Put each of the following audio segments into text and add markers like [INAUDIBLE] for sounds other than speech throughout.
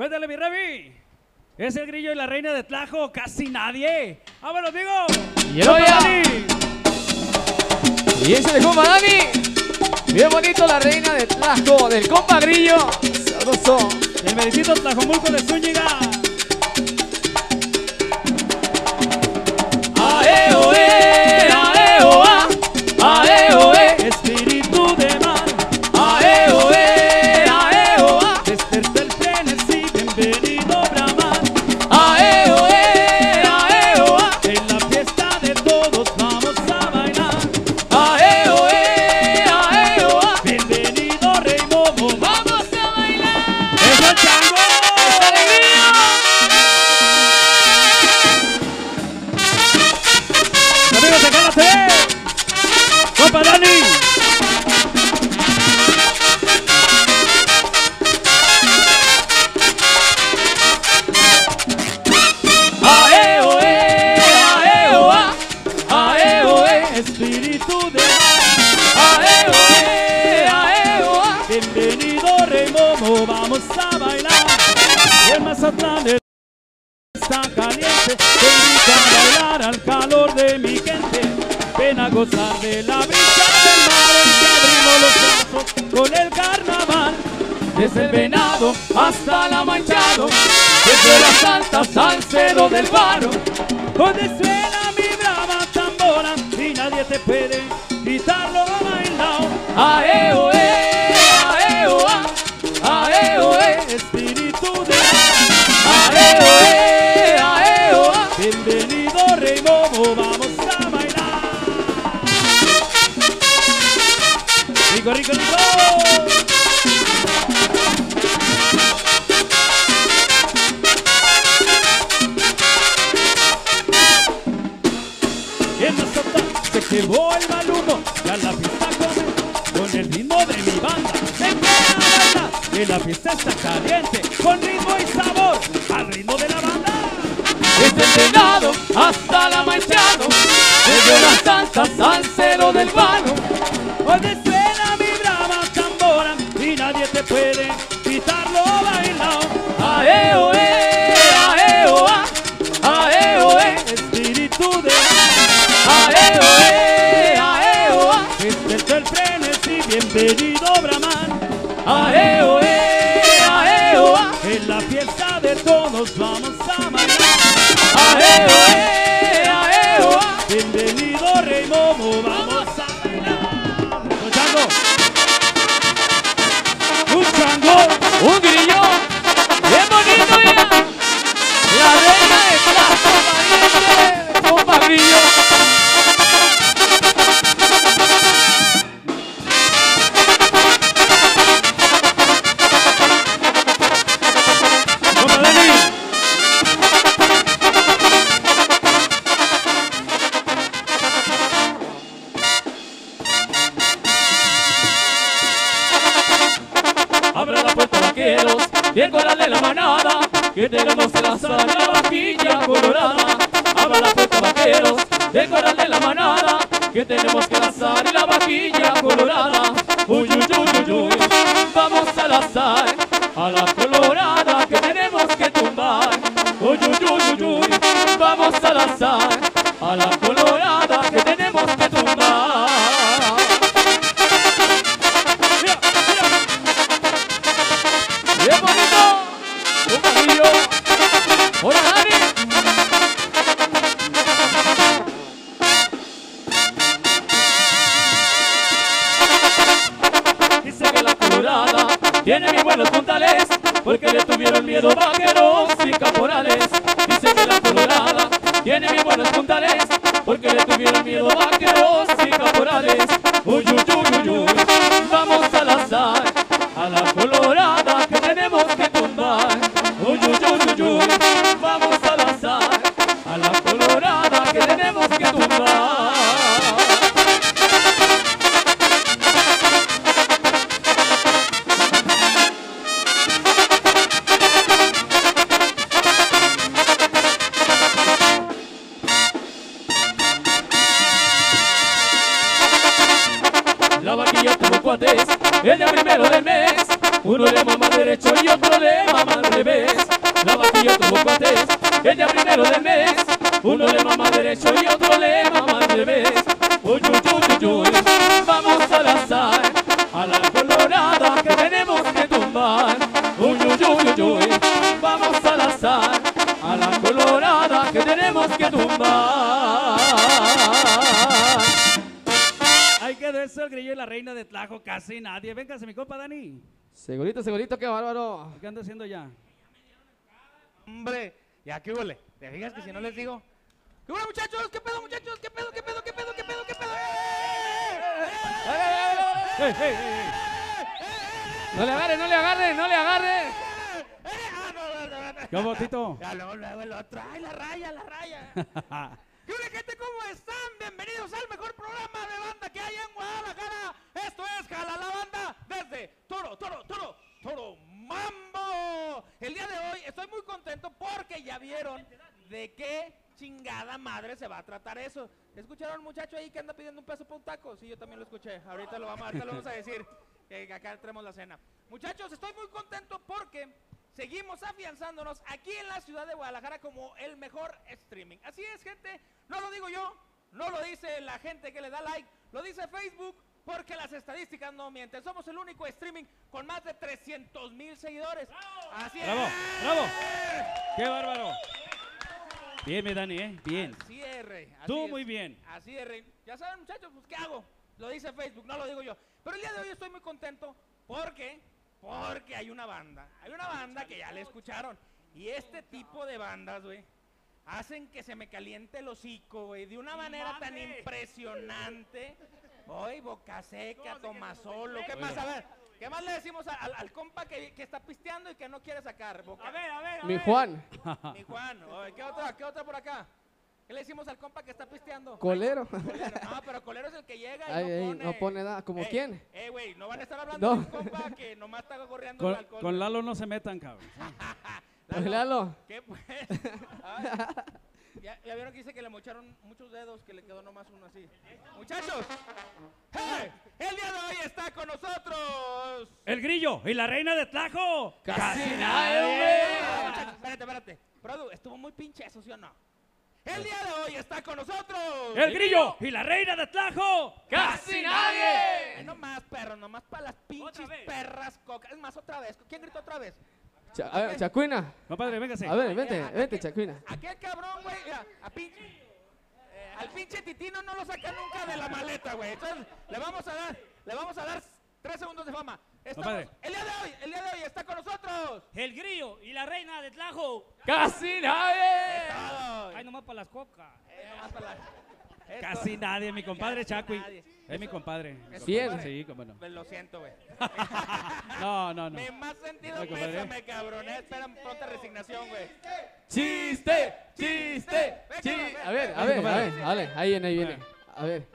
Cuéntale, mi Remy. Es el grillo y la reina de Tlajo, casi nadie. ¡Vámonos, amigo! Y el Y ese de compa Dani. Bien bonito la reina de Tlajo, del compa grillo. Sabroso. El medicito Tlajomulco de Zúñiga. ¡Ae, oe! el frenesí, bienvenido Brahman. Aeo, -e, eh, aeo, -a. Ah. en la fiesta de todos vamos a bailar. Aeo, -e. Eh. Eso, el grillo y la reina de Tlajo, casi nadie. Véngase, mi compa Dani. Segurito, segurito, qué bárbaro. ¿Qué anda haciendo ya? Hombre, ya qué huele. ¿Te fijas que si no les digo? ¿Qué huele, muchachos? ¿Qué pedo, muchachos? ¿Qué pedo, qué pedo, qué pedo, qué pedo, qué pedo? ¡Ey, ey, ey, ey! No le agarre, no le agarre, no le agarre. ¿Qué hubo, Tito? Ya luego, luego el otro. ¡Ay, la raya, la raya! ¿Qué huele, gente? ¿Cómo están? Bienvenidos al mejor programa de banda que hay en Guadalajara. Esto es Jala la Banda desde Toro, Toro, Toro, Toro Mambo. El día de hoy estoy muy contento porque ya vieron de qué chingada madre se va a tratar eso. ¿Escucharon muchacho ahí que anda pidiendo un peso por un taco? Sí, yo también lo escuché. Ahorita lo vamos, ahorita lo vamos a decir. Que [LAUGHS] acá tenemos la cena. Muchachos, estoy muy contento porque seguimos afianzándonos aquí en la ciudad de Guadalajara como el mejor streaming. Así es, gente. No lo digo yo, no lo dice la gente que le da like, lo dice Facebook. Porque las estadísticas no mienten. Somos el único streaming con más de 300 mil seguidores. Así ¡Bravo, es. bravo! ¡Qué bárbaro! Bien, mi Dani, ¿eh? Bien. Así es, rey. así Tú es. muy bien. Así es, rey. Ya saben, muchachos, pues ¿qué hago? Lo dice Facebook, no lo digo yo. Pero el día de hoy estoy muy contento porque, porque hay una banda. Hay una banda que ya le escucharon. Y este tipo de bandas, güey, hacen que se me caliente el hocico, güey, de una manera tan impresionante. Hoy, boca seca, toma solo. ¿Qué más? A ver, ¿qué más le decimos a- al, al compa que, que está pisteando y que no quiere sacar? Boca, A ver, a ver, a Mi ver. Juan, mi Juan, oye, ¿qué otra? ¿Qué otra por acá? ¿Qué le decimos al compa que está pisteando? colero. Colero. No, pero colero es el que llega y Ay, no ay, pone. no pone nada. ¿Como quién? Eh, güey, no van a estar hablando No. de un compa que nomás está corriendo el Con, alcohol. con Lalo no se metan, cabrón. [LAUGHS] Lalo. ¿Qué pues? Ay, ya, ya vieron que dice que le mocharon muchos dedos, que le quedó nomás uno así. Muchachos, ¡hey! el día de hoy está con nosotros. ¡El grillo y la reina de Tlajo! Casi nadie. Ah, muchachos, espérate, espérate. Produ, estuvo muy pinche eso, ¿sí o no? El día de hoy está con nosotros. ¡El grillo y la reina de Tlajo! ¡Casi nadie! Ay, no más, perro, nomás para las pinches vez. perras cocas. Es más, otra vez. ¿Quién gritó otra vez? Cha- a ver, Chacuina. Compadre, véngase. A ver, vente, vente, Chacuina. Aquel cabrón, güey, mira, a pinche. eh, al pinche titino no lo saca nunca de la maleta, güey. Entonces, le vamos a dar, le vamos a dar tres segundos de fama. Estamos, el día de hoy, el día de hoy está con nosotros. El grillo y la reina de Tlajo. ¡Casi nadie! Ay, nomás para las cocas. Eh, nomás para la- Esto- Casi nadie, mi compadre Chacui. nadie. Es mi compadre. Es Bien. compadre. Sí, cómo no. Pues lo siento, güey. [LAUGHS] No, no, no. Mi más sentido compadre. pésame, cabrón. eh. Espera pronta resignación, güey. ¡Chiste! ¡Chiste! Ven, ¡Chi- ven, ven, A ver, a ver, a ver, vale, ahí viene, ahí viene. A ver.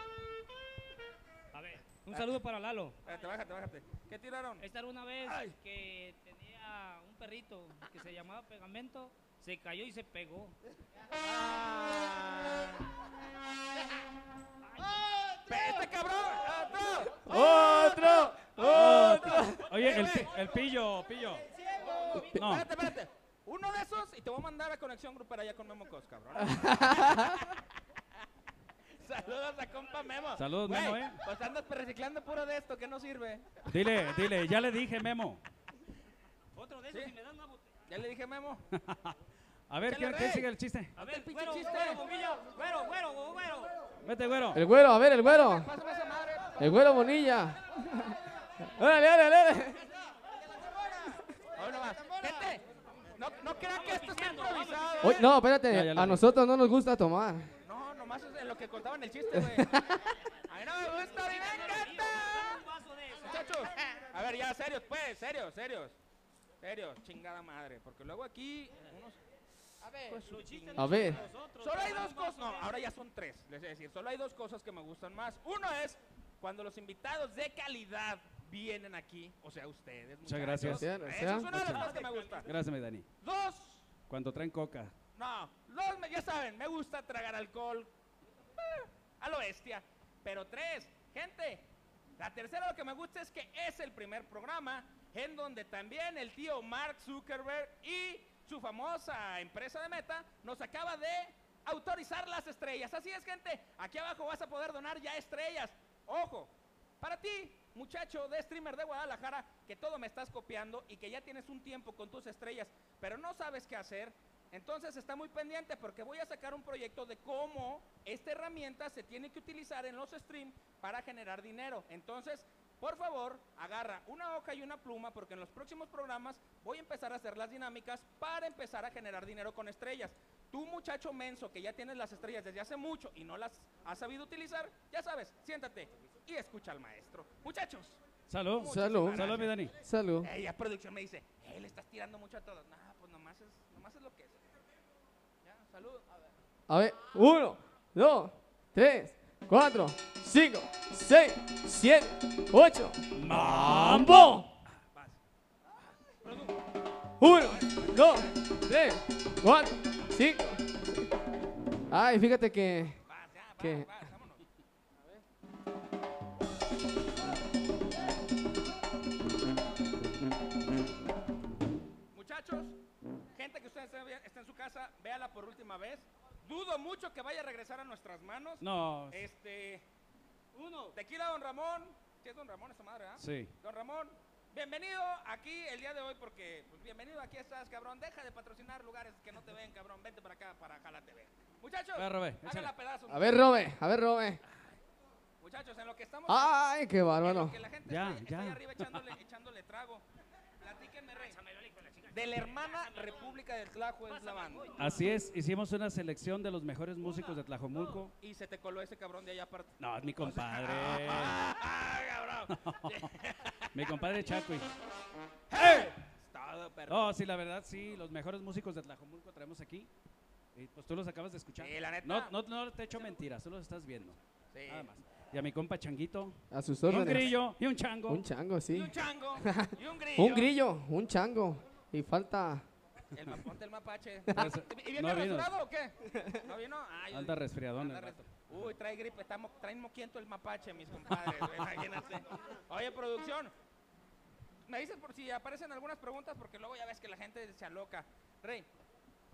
A ver, un saludo para Lalo. Espérate, bájate, bájate. ¿Qué tiraron? Esta era una vez Ay. que tenía un perrito que se llamaba Pegamento, se cayó y se pegó. Ah. Cabrón, otro. ¡Otro! ¡Otro! Oye, el, pi- el pillo, pillo. No. Espérate, espérate. Uno de esos y te voy a mandar a conexión grupal allá con Memo Cos, cabrón. [LAUGHS] [LAUGHS] Saludos a compa Memo. Saludos, Güey, Memo, eh. Pues andas reciclando puro de esto que no sirve. Dile, [LAUGHS] dile, ya le dije, Memo. Otro de esos Sí. y me dan una botella. Ya le dije Memo. [LAUGHS] A ver, Échale, ¿quién, quién rey. sigue el chiste? A ver, pinche güero, chiste. güero, güero, güero, güero. Vete, güero. El güero, a ver, el güero. Pásame esa madre. El güero Bonilla. ¡Órale, órale, órale! Nomás. Gente, no, no crean que esto está improvisado. Oye, no, Ya, espérate. ya lo A vi. nosotros no nos gusta tomar. No, nomás en lo que contaban el chiste, güey. A mí no me gusta, a mí me encanta. Eso. Muchachos, a ver, ya, serios, pues, serios, serios. Serios, chingada madre. Porque luego aquí, unos. A ver, A ver. Solo hay dos cosas. No, ahora ya son tres. Les voy a decir, solo hay dos cosas que me gustan más. Uno es cuando los invitados de calidad vienen aquí, o sea, ustedes. Muchas gracias. Esa sea. es una de las cosas que me gusta. Gracias, Dani. Dos, Cuando traen coca. No, me- ya saben, me gusta tragar alcohol eh, a lo bestia. Pero tres, gente, la tercera lo que me gusta es que es el primer programa en donde también el tío Mark Zuckerberg y su famosa empresa de Meta nos acaba de autorizar las estrellas. Así es, gente, aquí abajo vas a poder donar ya estrellas. Ojo, para ti, muchacho de streamer de Guadalajara, que todo me estás copiando y que ya tienes un tiempo con tus estrellas, pero no sabes qué hacer. Entonces está muy pendiente porque voy a sacar un proyecto de cómo esta herramienta se tiene que utilizar en los streams para generar dinero. Entonces, por favor, agarra una hoja y una pluma porque en los próximos programas voy a empezar a hacer las dinámicas para empezar a generar dinero con estrellas. Tú muchacho menso que ya tienes las estrellas desde hace mucho y no las has sabido utilizar, ya sabes, siéntate y escucha al maestro. Muchachos, Salud. Salud. Salud, mi Dani. Salud. ella producción me dice, "Eh, le estás tirando mucho a todos. Nah, pues nomás es, nomás es lo que es. Ya, salud. A ver. Uno, dos, tres, cuatro, cinco, seis, siete, ocho. ¡Mambo! Uno, dos, tres, cuatro, cinco. Ay, fíjate que. Vámonos. Muchachos, gente que ustedes está en su casa, véala por última vez. Dudo mucho que vaya a regresar a nuestras manos. No. Este, uno, tequila Don Ramón. ¿Qué es Don Ramón esa madre, ah? Sí. Don Ramón, bienvenido aquí el día de hoy porque, pues bienvenido aquí estás, cabrón. Deja de patrocinar lugares que no te ven, cabrón. Vente para acá, para Jala TV. Muchachos, A ver, pedazo. A ver, Robe, a ver, Robe. Muchachos, en lo que estamos... Ay, qué en lo bárbaro. que la gente Ya, está, está ahí ya. arriba echándole, echándole trago. Platíquenme, rey. De la hermana República del Tlajo es la banda. Así es, hicimos una selección de los mejores músicos de Tlajomulco. Y se te coló ese cabrón de allá aparte. No, es mi compadre. [LAUGHS] ¡Ah, cabrón! Mi compadre Chacuy. Todo, perro. No, sí, la verdad, sí, los mejores músicos de Tlajomulco traemos aquí. Y pues tú los acabas de escuchar. Sí, la neta. No, no, no te echo mentiras, tú los estás viendo. Sí. Nada más. Y a mi compa Changuito. A sus y un órdenes. grillo y un chango. Un chango, Y sí. un chango. [LAUGHS] y un grillo. Un grillo, un chango. Y falta. El, el mapache. [LAUGHS] ¿Y viene no rasurado o qué? ¿No vino? Ah, yo Anda resfriadón res- Uy, trae gripe. Está mo- traen moquiento el mapache, mis compadres. Imagínate. Oye, producción. Me dices por si aparecen algunas preguntas porque luego ya ves que la gente se aloca. Rey,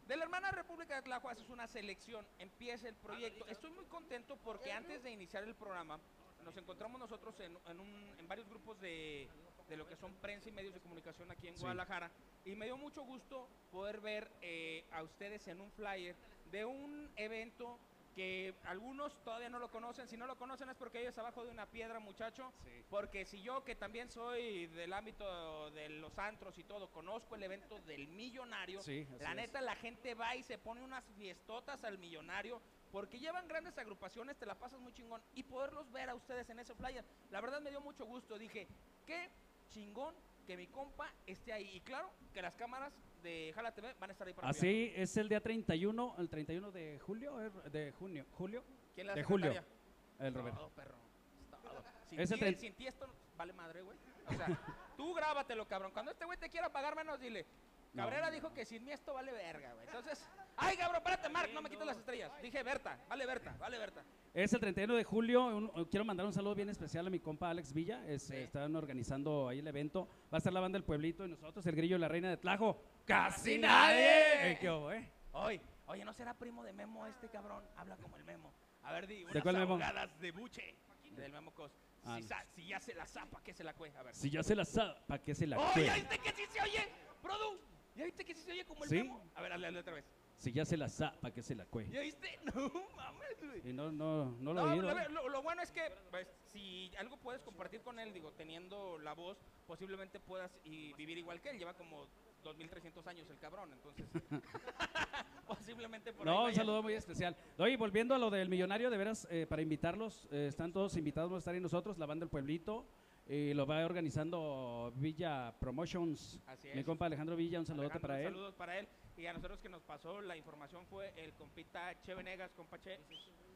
de la hermana República de Tlajo haces una selección, empieza el proyecto. Estoy muy contento porque antes de iniciar el programa nos encontramos nosotros en, en un- en varios grupos de, de lo que son prensa y medios de comunicación aquí en Sí. Guadalajara y me dio mucho gusto poder ver eh, a ustedes en un flyer de un evento que algunos todavía no lo conocen. Si no lo conocen es porque ellos abajo de una piedra, muchacho. Sí. Porque si yo, que también soy del ámbito de los antros y todo, conozco el evento del millonario, Sí, la es. neta la gente va y se pone unas fiestotas al millonario porque llevan grandes agrupaciones, te la pasas muy chingón. Y poderlos ver a ustedes en ese flyer, la verdad me dio mucho gusto. Dije, qué chingón que mi compa esté ahí. Y claro, que las cámaras de Jala TV van a estar ahí para. Así es el día 31, el 31 de julio, eh, de junio, julio, ¿Quién la de julio, el Roberto. Perro. Sin, Es el ti, trein- sin ti esto vale madre, güey. O sea, tú grábatelo, cabrón. Cuando este güey te quiera pagar menos, dile. No. Cabrera dijo que sin mí esto vale verga, güey. Entonces, ay, cabrón, espérate, Mark, no me quites las estrellas. Dije Berta, vale Berta, vale Berta. Es el 31 de julio. un- uh, quiero mandar un saludo bien especial a mi compa Alex Villa. Es, Sí. Están organizando ahí el evento. Va a estar la banda del pueblito y nosotros, el grillo y la reina de Tlajo. ¡Casi nadie! Eh, ¿Qué hubo, eh? Oye, oye, ¿no será primo de Memo este cabrón? Habla como el Memo. A ver, di, unas ¿De cuál Memo? de buche. Del Memo Cos. Ah, si, no. sa- si ya se la zapa, que se la cue. A ver. Si ya se la ¿para qué se la ¡Oh, cue? ya viste que sí se oye! ¡Produ! ¿Ya viste que sí se oye como el Sí. Memo? A ver, hazle, hazle otra vez. Si ya se la sabe, ¿para qué se la cue? ¿Ya viste? [LAUGHS] No mames, güey. Y no, no, no lo No, oído. ¿eh? lo- lo bueno es que pues, si algo puedes compartir con él, digo, teniendo la voz, posiblemente puedas y vivir igual que él. Lleva como 2300 años el cabrón, entonces [LAUGHS] [LAUGHS] posiblemente por ahí No, un saludo muy especial. Oye, volviendo a lo del millonario, de veras, eh, para invitarlos, eh, están todos invitados, a estar ahí nosotros, la banda del pueblito, y lo va organizando Villa Promotions. Así Mi es. compa Alejandro Villa, un saludote Alejandro, para él. Saludos para él. Y a nosotros que nos pasó la información fue el compita Che Venegas, compa Che.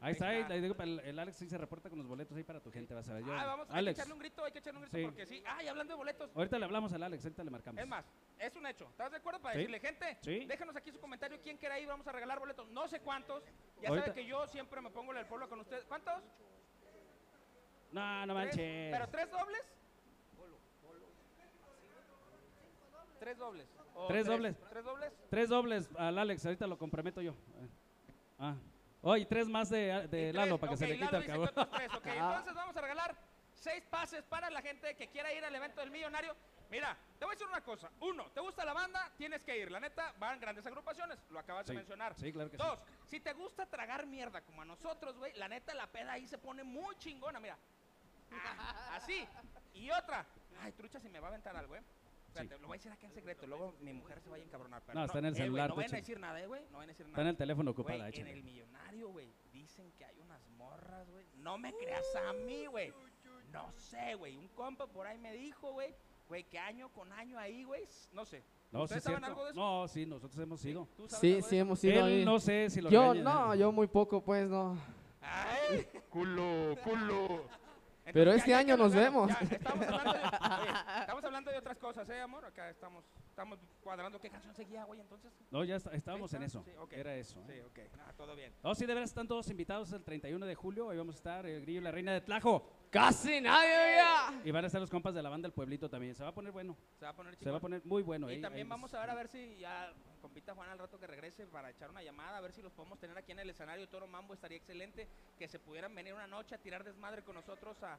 Ahí está, Ahí digo, el, el Alex sí se reporta con los boletos ahí para tu gente, vas a ver. Yo- Ah, vamos, hay que Alex, echarle un grito, hay que echarle un grito Sí. porque sí. Ay, hablando de boletos. ahorita le hablamos al Alex, ahorita le marcamos. Es más, es un hecho. ¿Estás de acuerdo para Sí. decirle, gente? Sí. Déjanos aquí su comentario. ¿Quién quiere ir? Vamos a regalar boletos. No sé cuántos. Ya Ahorita- sabe que yo siempre me pongo en el pueblo con ustedes. ¿Cuántos? No, no ¿Tres? manches. ¿Pero tres dobles? Tres dobles. O Tres dobles. ¿Tres dobles? Tres dobles al Alex, ahorita lo comprometo yo. Eh. Ah. Oye, tres más de, Lalo tres. para que se le quite dice cabrón. tres. Ah. [LAUGHS] entonces vamos a regalar seis pases para la gente que quiera ir al evento del millonario. Mira, te voy a decir una cosa. Uno, ¿te gusta la banda? Tienes que ir. La neta, van grandes agrupaciones. Lo acabas Sí, de mencionar. sí, claro que sí. Dos, si te gusta tragar mierda como a nosotros, güey, la neta, la peda ahí se pone muy chingona. Mira, Ah, así. Y otra. Ay, trucha, si me va a aventar algo, ¿eh? Espérate, lo voy a decir acá en secreto. Luego mi mujer se vaya a encabronar. pero No, está en el eh, güey, celular, no vayan a Trucha. decir nada, eh, güey. No vayan a decir Está nada. en el teléfono Güey, ocupada, en échale. el millonario, güey, dicen que hay unas morras, güey. No me creas a mí, güey. No sé, güey. Un compa por ahí me dijo, güey, güey, que año con año ahí, güey, no sé. No, sí, ¿Ustedes es saben algo de eso? No, sí, nosotros hemos ido. ¿Tú sabes Sí, sí hemos ido Él ahí. no sé si lo Yo, regañan. no, yo muy poco, pues, no. Ay, Culo, culo. Pero este ya- ya año nos vemos, estamos, hablando de, [LAUGHS] oye, estamos hablando de otras cosas, ¿eh, amor? Acá estamos, estamos cuadrando qué canción seguía, güey, entonces. No, ya está- estábamos ¿Sí en eso. Sí. Era eso. Sí, ¿eh? ok, ah, todo bien. No, sí, de veras están todos invitados el 31 de julio. Ahí vamos a estar el Grillo y la Reina de Tlajo. Casi nadie ya. Y van a estar los compas de la banda del pueblito también. Se va a poner bueno. Se va a poner Se va a poner muy bueno. Y ahí- también ahí vamos a ver a ver si ya compita Juan al rato que regrese para echar una llamada, a ver si los podemos tener aquí en el escenario Toro Mambo, estaría excelente que se pudieran venir una noche a tirar desmadre con nosotros a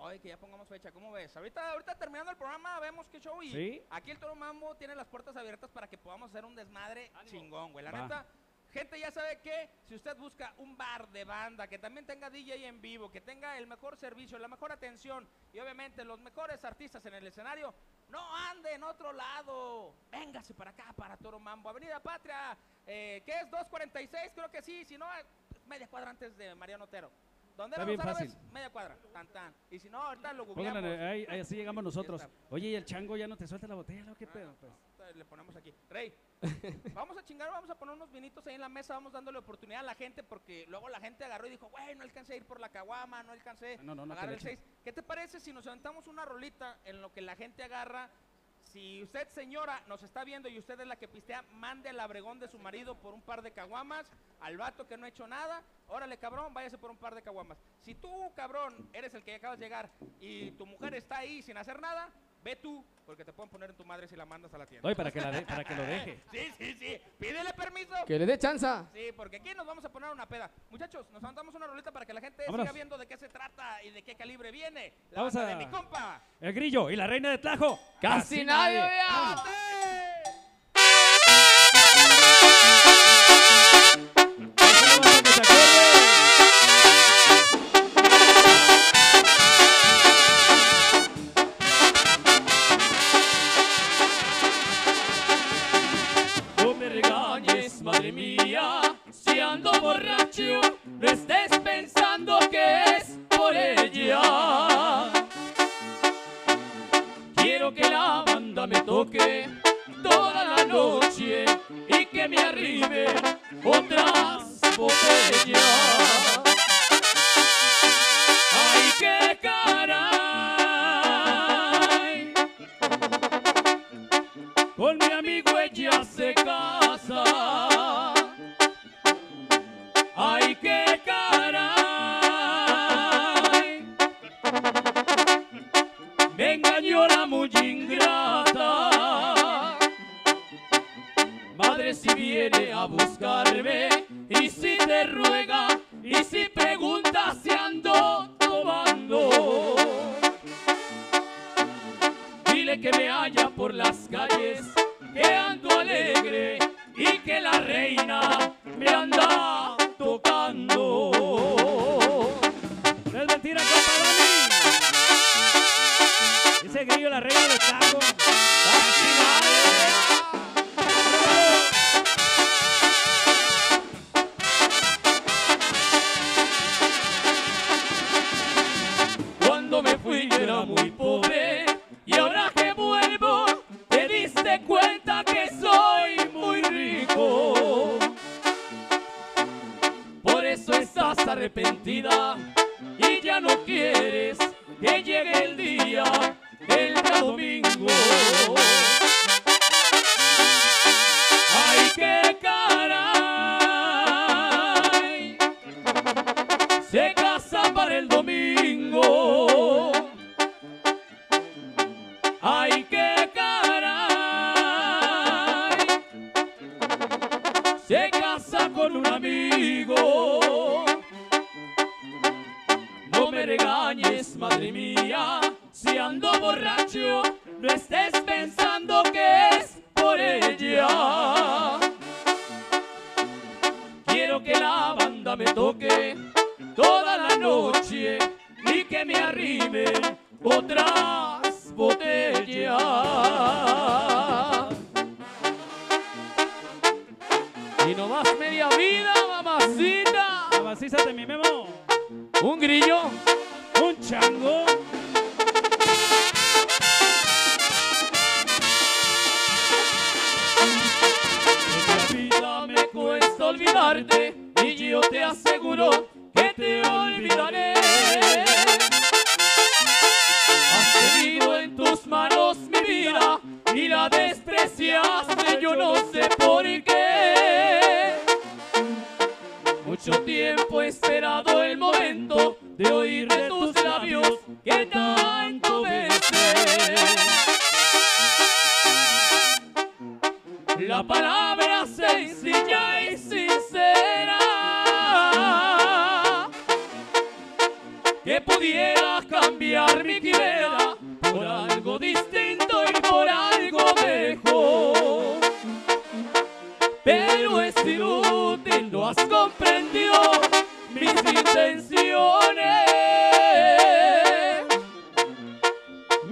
Ay, que ya pongamos fecha, ¿cómo ves? Ahorita, ahorita terminando el programa vemos qué show y Sí. aquí el Toro Mambo tiene las puertas abiertas para que podamos hacer un desmadre chingón, güey. La Va. neta, gente ya sabe que si usted busca un bar de banda que también tenga DJ en vivo, que tenga el mejor servicio, la mejor atención y obviamente los mejores artistas en el escenario, no ande en otro lado. Véngase para acá, para Toro Mambo. Avenida Patria, eh, que es 246, creo que sí. Si no, media cuadra antes de Mariano Otero. ¿Dónde Está bien fácil. Media cuadra, tan tan. Y si no, ahorita lo Pónganle, googleamos. ahí, ahí así llegamos [LAUGHS] nosotros. Oye, ¿y el chango ya no te suelta la botella? ¿o ¿Qué pedo? Pues? Le ponemos aquí. Rey, [LAUGHS] vamos a chingar, vamos a poner unos vinitos ahí en la mesa, vamos dándole oportunidad a la gente porque luego la gente agarró y dijo, güey, no alcancé a ir por la caguama, no alcancé No, no, no, el le 6. ¿Qué te parece si nos aventamos una rolita en lo que la gente agarra? Si usted, señora, nos está viendo y usted es la que pistea, mande el abregón de su marido por un par de caguamas. Al vato que no ha hecho nada, órale, cabrón, váyase por un par de caguamas. Si tú, cabrón, eres el que acabas de llegar y tu mujer está ahí sin hacer nada, ve tú, porque te pueden poner en tu madre si la mandas a la tienda. Oye, para que, la de- para que lo deje. [LAUGHS] Sí, sí, sí. Pídele permiso. Que le dé chanza. Sí, porque aquí nos vamos a poner una peda. Muchachos, nos aventamos una rolita para que la gente Vámonos. siga viendo de qué se trata y de qué calibre viene. La Vamos banda a- de mi compa. El Grillo y la Reina de Tlajo. Casi nadie ya. Por las calles,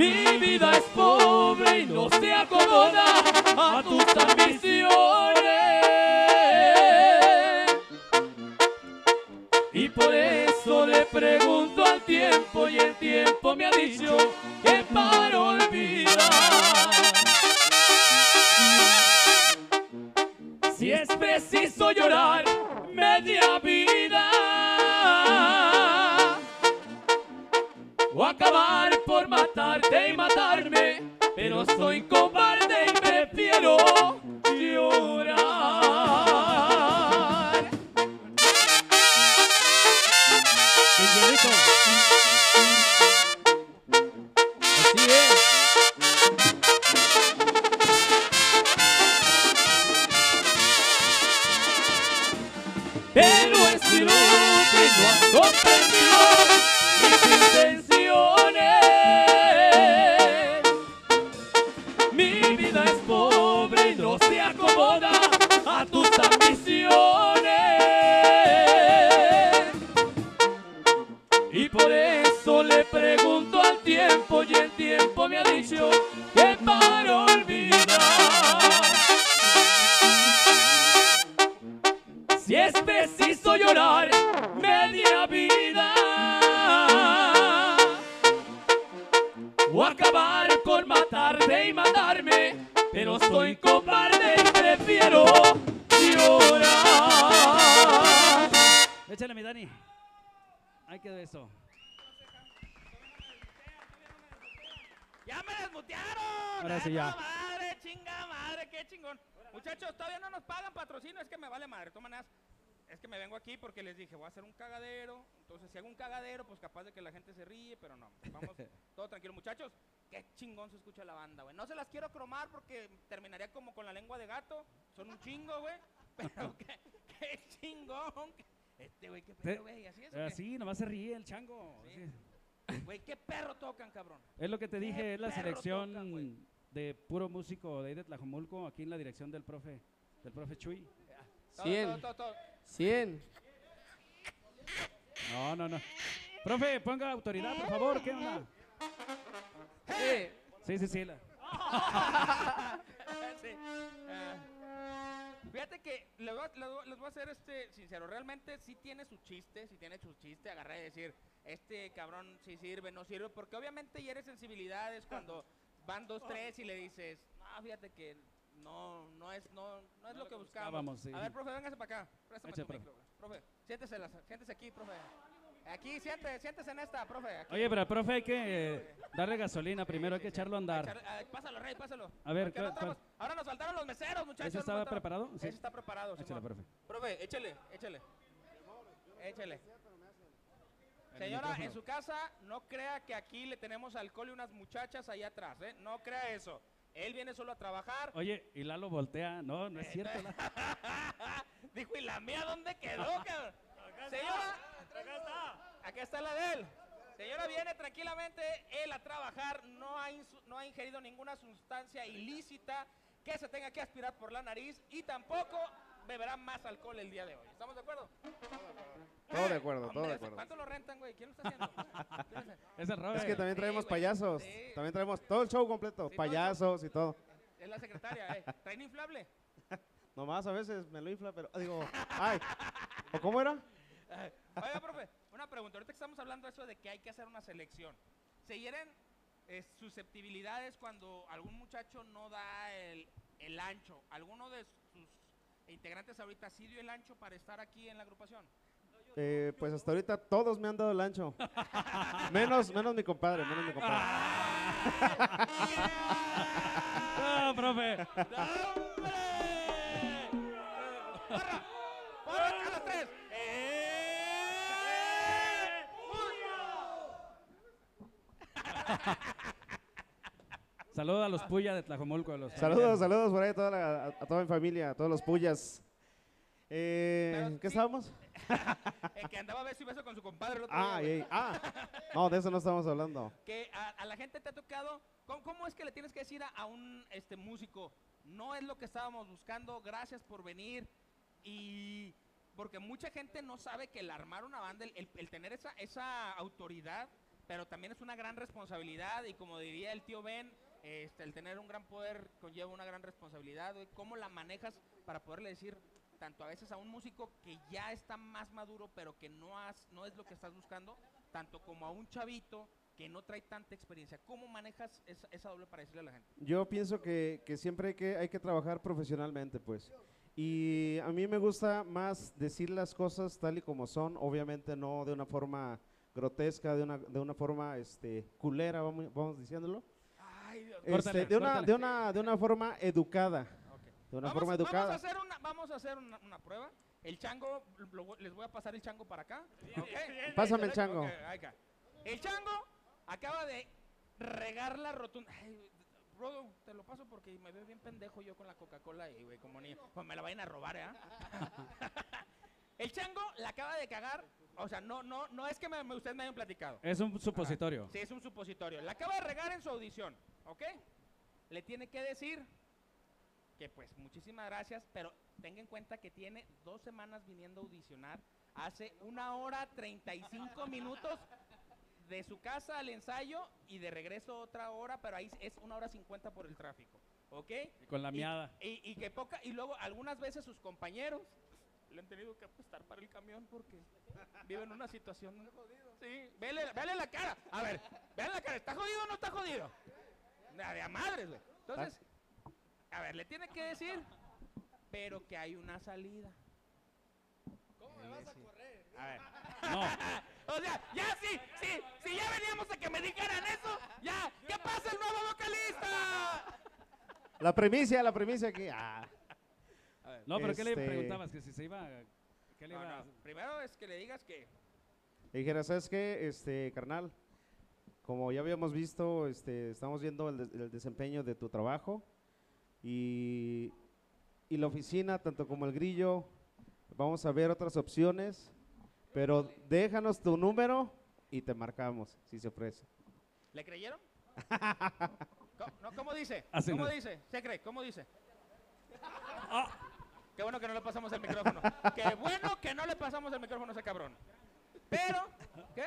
Mi vida es pobre y no se acomoda a tus ambiciones. Y por eso le pregunto al tiempo y el tiempo me ha dicho que para olvidar. Si es preciso llorar media vida pues capaz de que la gente se ríe, pero no. Vamos, [LAUGHS] todo tranquilo. Muchachos, qué chingón se escucha la banda, güey. No se las quiero cromar porque terminaría como con la lengua de gato. Son un chingo, güey. [LAUGHS] Pero [LAUGHS] qué, qué chingón. Este, güey, qué pedo, güey. Así es? Así, nomás se ríe el chango. Sí. Güey, qué perro tocan, cabrón. Es lo que te dije, es la selección tocan, de puro músico de ahí de Tlajomulco, aquí en la dirección del profe, del profe Chuy. Todo, Cien. todo, todo, todo. 100. No, no, no. Profe, ponga autoridad, por favor, ¿qué onda? Eh, Sí, sí, sí. la- [LAUGHS] Sí. Ah, fíjate que les voy, a, les voy- les voy a ser este sincero. Realmente sí tiene su chiste, sí tiene su chiste. Agarrar y decir, este cabrón sí sirve, no sirve. Porque obviamente hieres sensibilidades cuando van dos, tres y le dices, no, fíjate que no, no es, no, no es lo que buscamos. buscábamos, sí. A ver, profe, véngase para acá. Préstame Eche, tu profe. micro, güey. Profe, siéntese, las- siéntese aquí, profe. Aquí, siéntese, siéntese en esta, profe. Aquí. Oye, pero al profe hay que eh, darle gasolina primero, hay que echarlo a andar. Echar- ah, pásalo, Rey, pásalo. A ver, Porque no ¿cuál- traemos- Ahora nos faltaron los meseros, muchachos. ¿Ese nos estaba faltaron- preparado? Sí. Ese está preparado, Échale, Simón. profe. Profe, échele, échele. Échele. El Señora, en su casa, no crea que aquí le tenemos alcohol y unas muchachas ahí atrás, ¿eh? No crea eso. Él viene solo a trabajar. Oye, y Lalo voltea. No, no es cierto. [LAUGHS] Lalo. Dijo, ¿y la mía dónde quedó, cabrón? Señora, acá está la de él. Señora viene tranquilamente él a trabajar, no ha, no ha ingerido ninguna sustancia ilícita que se tenga que aspirar por la nariz y tampoco beberá más alcohol el día de hoy. ¿Estamos de acuerdo? Todo de acuerdo, todo de acuerdo. ¿Cuánto lo rentan, güey? ¿Quién lo está haciendo? ¿Quién lo está- Es el Robert. Es que también traemos payasos. sí. También traemos todo el show completo. Sí, payasos y todo. Es la secretaria, ¿eh? ¿Traen inflable? [LAUGHS] Nomás a veces me lo infla, pero digo, ay. ¿O cómo era? Oiga, profe, una pregunta. Ahorita que estamos hablando de eso de que hay que hacer una selección. ¿Se hieren eh, susceptibilidades cuando algún muchacho no da el, el ancho? ¿Alguno de sus integrantes ahorita sí dio el ancho para estar aquí en la agrupación? Eh, pues hasta ahorita todos me han dado el ancho. [LAUGHS] menos, menos mi compadre, menos mi compadre. [LAUGHS] No, profe. ¡Hombre! ¡Porra! ¡Porra, a las tres! ¡Eh! Saludos a los Puya de Tlajomulco. A los Saludos, saludos por ahí a toda, la- a, a toda mi familia, a todos los puyas. Eh, Pero ¿en ¿Qué sí. estábamos? [LAUGHS] El que andaba beso y beso con su compadre el otro Ah, día, ey, ah, no, de eso no estamos hablando. que a, a la gente te ha tocado, ¿cómo, cómo es que le tienes que decir a, a un este músico, no es lo que estábamos buscando, gracias por venir? Y porque mucha gente no sabe que el armar una banda, el, el- el tener esa, esa autoridad, pero también es una gran responsabilidad y como diría el tío Ben, este, el tener un gran poder conlleva una gran responsabilidad. ¿Cómo la manejas para poderle decir tanto a veces a un músico que ya está más maduro, pero que no, has, no es lo que estás buscando, tanto como a un chavito que no trae tanta experiencia? ¿Cómo manejas esa, esa doble para decirle a la gente? Yo pienso que, que siempre hay que, hay que trabajar profesionalmente, pues. Y a mí me gusta más decir las cosas tal y como son, obviamente no de una forma grotesca, de una, de una forma este, culera, vamos, vamos diciéndolo. Ay, Dios Este, Córtale, de, una, de, una, de una forma educada. De una Vamos, forma vamos a educada. hacer una, vamos a hacer una, una prueba. El chango, lo les voy a pasar el chango para acá. Pásame el chango. El chango acaba de regar la rotunda. Ay, Rodo, te lo paso porque me veo bien pendejo yo con la Coca-Cola y, güey, como niño. Pues me la vayan a robar, ¿eh? [LAUGHS] [LAUGHS] el chango la acaba de cagar. O sea, no, no, no es que me, ustedes me hayan platicado. Es un supositorio. Sí, es un supositorio. La acaba de regar en su audición, ¿ok? Le tiene que decir que pues muchísimas gracias, pero tenga en cuenta que tiene dos semanas viniendo a audicionar. Hace una hora 35 [LAUGHS] minutos de su casa al ensayo y de regreso otra hora, pero ahí es una hora 50 por el tráfico, ¿ok? Y con la Y- miada. Y, y que poca, y luego algunas veces sus compañeros le han tenido que apostar para el camión porque viven una situación. Sí, vele, vele la cara. A ver, vele la cara. ¿Está jodido o no está jodido? De, de a madres, güey. Entonces, a ver, le tiene que decir, pero que hay una salida. ¿Cómo me vas a correr? A ver. [LAUGHS] No, [LAUGHS] O sea, ya sí, sí, si ya veníamos a que me dijeran eso, ya, ¿qué pasa el nuevo vocalista? La primicia, la primicia aquí. Ah. No, pero ¿qué le Este- preguntabas? Que si se iba. ¿Qué le No, iba no, Primero es que le digas que Y dijera, ¿sabes qué? Este, carnal, como ya habíamos visto, este, estamos viendo el, des- el desempeño de tu trabajo y, y la oficina, tanto como el grillo, vamos a ver otras opciones, pero déjanos tu número y te marcamos, si se ofrece. ¿Le creyeron? [LAUGHS] ¿Cómo, no, ¿cómo dice? Así ¿Cómo no. dice? ¿Se cree? ¿Cómo dice? Ah. Qué bueno que no le pasamos el micrófono. Qué bueno que no le pasamos el micrófono a ese cabrón. Pero, ¿qué?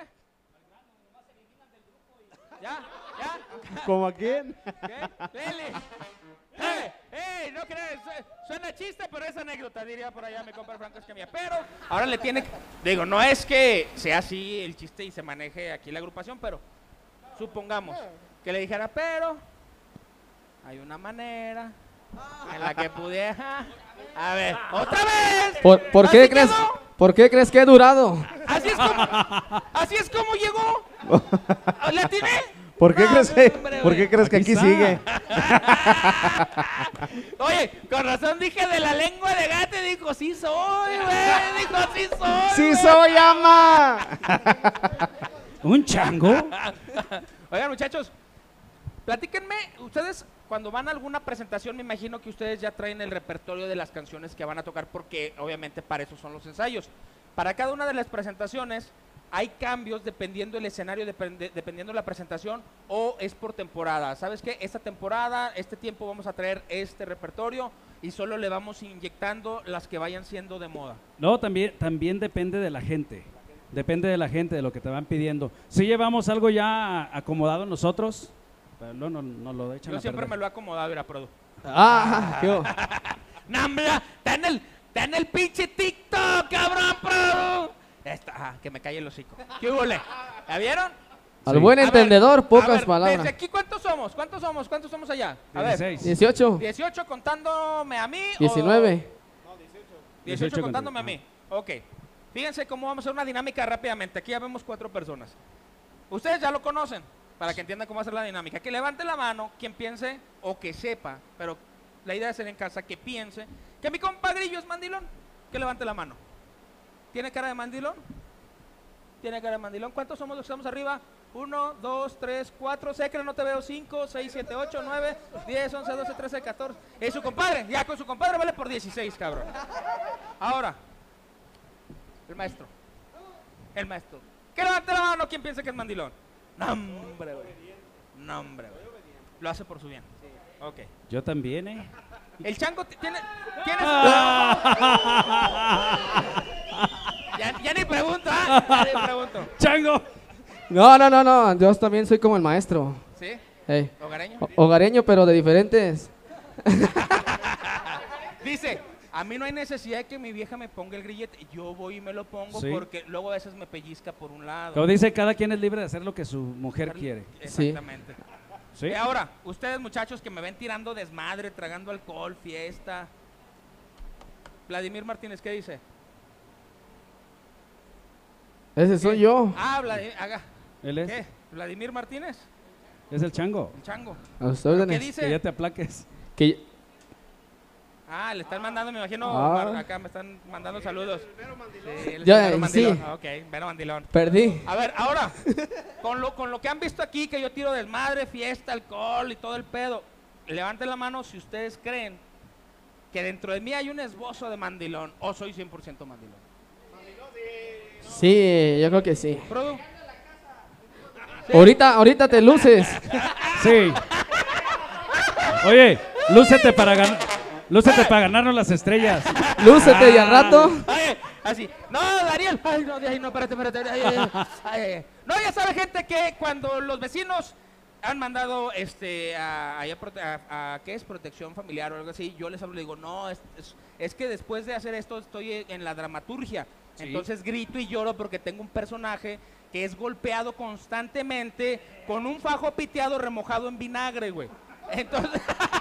¿Ya? ¿Ya? ¿Como a quién? ¿Qué? ¡Eh! ¡Eh! No crees, su- suena chiste, pero es anécdota, diría por allá mi compa Franco Escamilla. Pero ahora le tiene que. Digo, no es que sea así el chiste y se maneje aquí la agrupación, pero supongamos que le dijera, pero hay una manera en la que pudiera. A ver, otra vez. ¿Por, por qué ¿Así crees? ¿Por qué crees que he durado? Así es como, así es como llegó. [LAUGHS] ¿Le atiné? ¿Por qué No, crees, que- hombre, ¿por qué crees que Aquí aquí está. sigue? [LAUGHS] Oye, con razón dije de la lengua de gato y dijo, sí soy, güey. Dijo, sí soy. ¡Sí güey". soy ama! ¿Un chango? [LAUGHS] Oigan, muchachos, platíquenme, ustedes cuando van a alguna presentación, me imagino que ustedes ya traen el repertorio de las canciones que van a tocar, porque obviamente para eso son los ensayos. Para cada una de las presentaciones, hay cambios dependiendo del escenario, dependiendo de la presentación, o es por temporada. ¿Sabes qué? Esta temporada, este tiempo vamos a traer este repertorio y solo le vamos inyectando las que vayan siendo de moda. No, también depende de la gente. Depende de la gente, de lo que te van pidiendo. Si llevamos algo ya acomodado nosotros, pero no, no, no lo echan Yo a siempre perder. me lo he acomodado, era produ. Ah, [LAUGHS] qué bo- [LAUGHS] ¡No, hombre! ¡Está en el, está en el pinche TikTok, cabrón, produ! Está, ah, que me calle el hocico. ¿Qué hubo, le? ¿La vieron? Al Sí. buen A ver, entendedor, a pocas ver, palabras. ¿Desde aquí cuántos somos? ¿Cuántos somos? ¿Cuántos somos allá? A ver. 16. 18, 18 contándome a mí. o- 19. 18 18 contándome a mí. Ok. Fíjense cómo vamos a hacer una dinámica rápidamente. Aquí ya vemos cuatro personas. Ustedes ya lo conocen, para que entiendan cómo ser la dinámica. Que levante la mano quien piense o que sepa, pero la idea es ser en casa, que piense que mi compadrillo es mandilón. Que levante la mano. ¿Tiene cara de mandilón? ¿Tiene cara de mandilón? ¿Cuántos somos los que estamos arriba? 1, 2, 3, 4, sé que no te veo, 5, 6, 7, 8, 9, 10, 11, 12, 13, 14. Es su compadre, ya con su compadre vale por 16, cabrón. Ahora, el maestro. El maestro. Que levante la mano quien piensa que es mandilón. No, hombre, güey. No, hombre, güey. Lo hace por su bien. Ok. Yo también, ¿eh? El chango t- tiene. ¿Tienes? ya, ya ni pregunto, ¿ah? [LAUGHS] Ya ni pregunto. ¡Chango! No, no, no, no. Yo también soy como el maestro. ¿Sí? Ey, ¿Hogareño? ho- Hogareño, pero de diferentes. [LAUGHS] Dice, a mí no hay necesidad de que mi vieja me ponga el grillete. Yo voy y me lo pongo Sí. porque luego a veces me pellizca por un lado. Como dice, cada quien es libre de hacer lo que su mujer quiere. Sí. Exactamente. ¿Sí? Y ahora, ustedes muchachos que me ven tirando desmadre, tragando alcohol, fiesta. Vladimir Martínez, ¿qué dice? Ese soy yo. Ah, Vladimir, haga. Él es, ¿Qué? ¿Vladimir Martínez? es el chango. El chango. A sus ¿Qué órdenes. dice? Que ya te aplaques. Que Ah, le están mandando, me imagino, Ah. Acá me están mandando saludos. Sí, él es Ya, Vero sí. Mandilón. Ah, Ok, Vero Mandilón. perdí. A ver, ahora, con lo, con lo que han visto aquí, que yo tiro desmadre, fiesta, alcohol y todo el pedo, levanten la mano si ustedes creen que dentro de mí hay un esbozo de mandilón o soy 100% mandilón. Sí, yo creo que sí. Produ, [LAUGHS] Ahorita, ahorita te luces. Sí. Oye, lúcete para ganar. Lúcete para ganarnos las estrellas. Lúcete y al rato. Ay, así. No, Daniel. Ay, no, de ahí no, espérate, espérate. Ay, ay, ay. Ay, ay. No, ya sabe gente que cuando los vecinos han mandado este a, a prote- a- a- ¿qué es? Protección familiar o algo así, yo les hablo y digo, no, es, es- es que después de hacer esto estoy en la dramaturgia. Sí. Entonces grito y lloro porque tengo un personaje que es golpeado constantemente con un fajo piteado remojado en vinagre, güey. Entonces, [LAUGHS]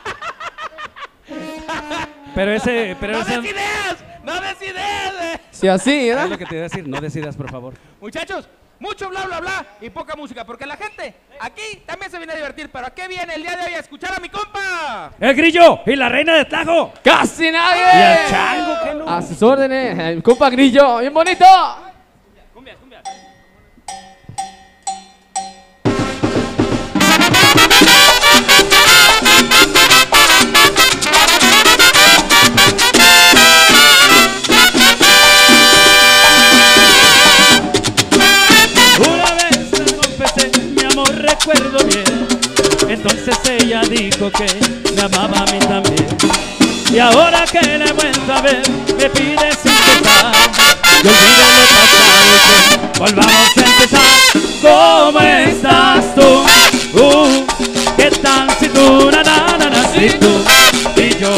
Pero ese, pero no ese des ideas, no des ideas. eh. Si así, es ¿verdad? lo que te iba a decir. No decidas, por favor. Muchachos, mucho bla bla bla y poca música, porque la gente aquí también se viene a divertir, pero ¿a qué viene el día de hoy? A escuchar a mi compa. ¡El grillo! ¡Y la reina de Tajo! ¡Casi ¡Y nadie! el chango! ¿qué no? A sus órdenes. El compa Grillo. ¡Bien bonito! Entonces ella dijo que me amaba a mí también. Y ahora que la he vuelto a ver, me pide sin cesar. Que olvide lo pasado y que volvamos a empezar. ¿Cómo estás tú? Uh, ¿Qué tal si tú, na, na, si tú y yo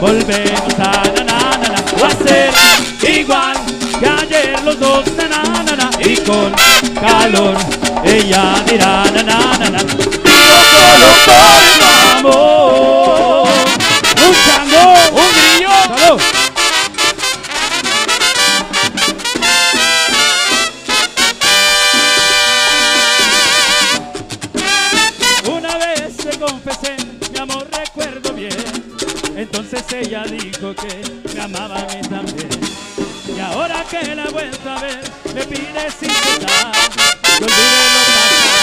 volvemos a na, na, na, a ser igual que ayer los dos na, na, y con calor ella dirá na, na, yo solo amor un chango un grillo Una vez te confesé, mi amor, recuerdo bien. Entonces ella dijo que me amaba a mí también. Y ahora que la he a ver, me pide sin cesar. Que olvide lo pasado,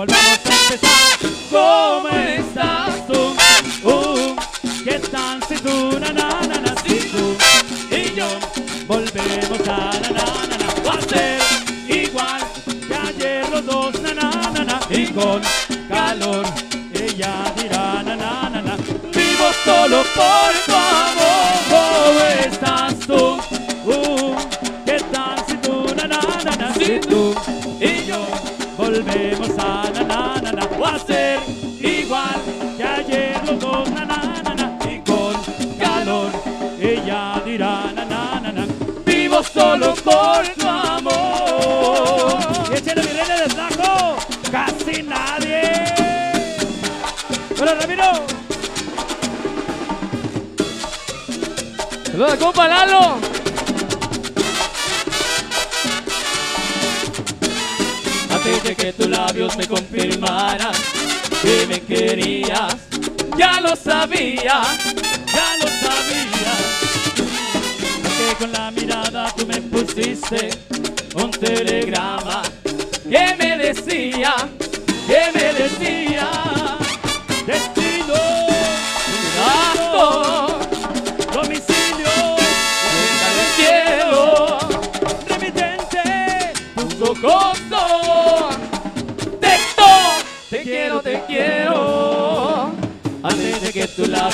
volvamos a empezar. ¿Cómo estás tú? Uh, ¿Qué tal si tú, na, si tú y yo volvemos a na, na, na, na igual que ayer los dos, na, na, y con calor ella dirá, na, na, na, vivo solo por tu compa Lalo. Antes de que tus labios me confirmaran que me querías, ya lo sabía, ya lo sabía, que con la mirada tú me pusiste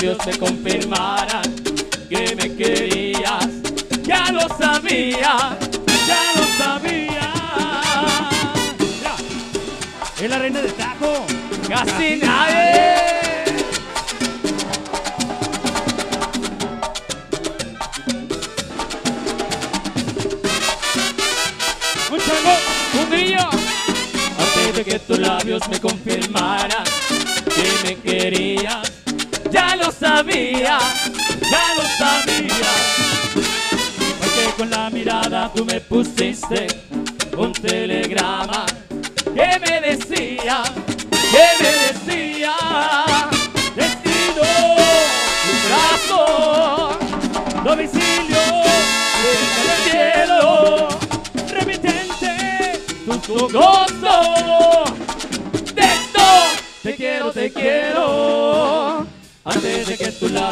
labios me confirmaran que me querías, ya lo sabía, ya lo sabía. Mira, es la reina de Tajo. casi nadie. Un chango, un grillo. Antes de que tus labios me confirmaran ya lo sabía. porque con la mirada Tú me pusiste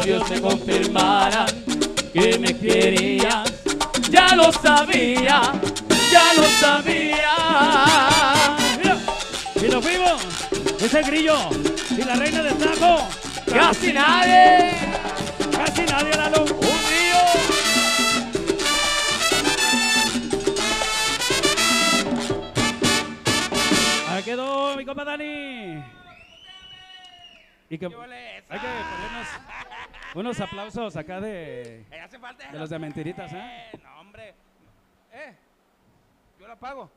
labios me confirmaran que me querías, ya lo sabía, ya lo sabía. Y nos fuimos. Es el grillo y la reina de Tajo. Casi nadie, Casi nadie, Lalo. un río. Ahí quedó mi compa. Y que unos aplausos acá de, Eh, hace falta. de los de mentiritas, ¿eh? Eh, no, hombre. Eh, yo la pago.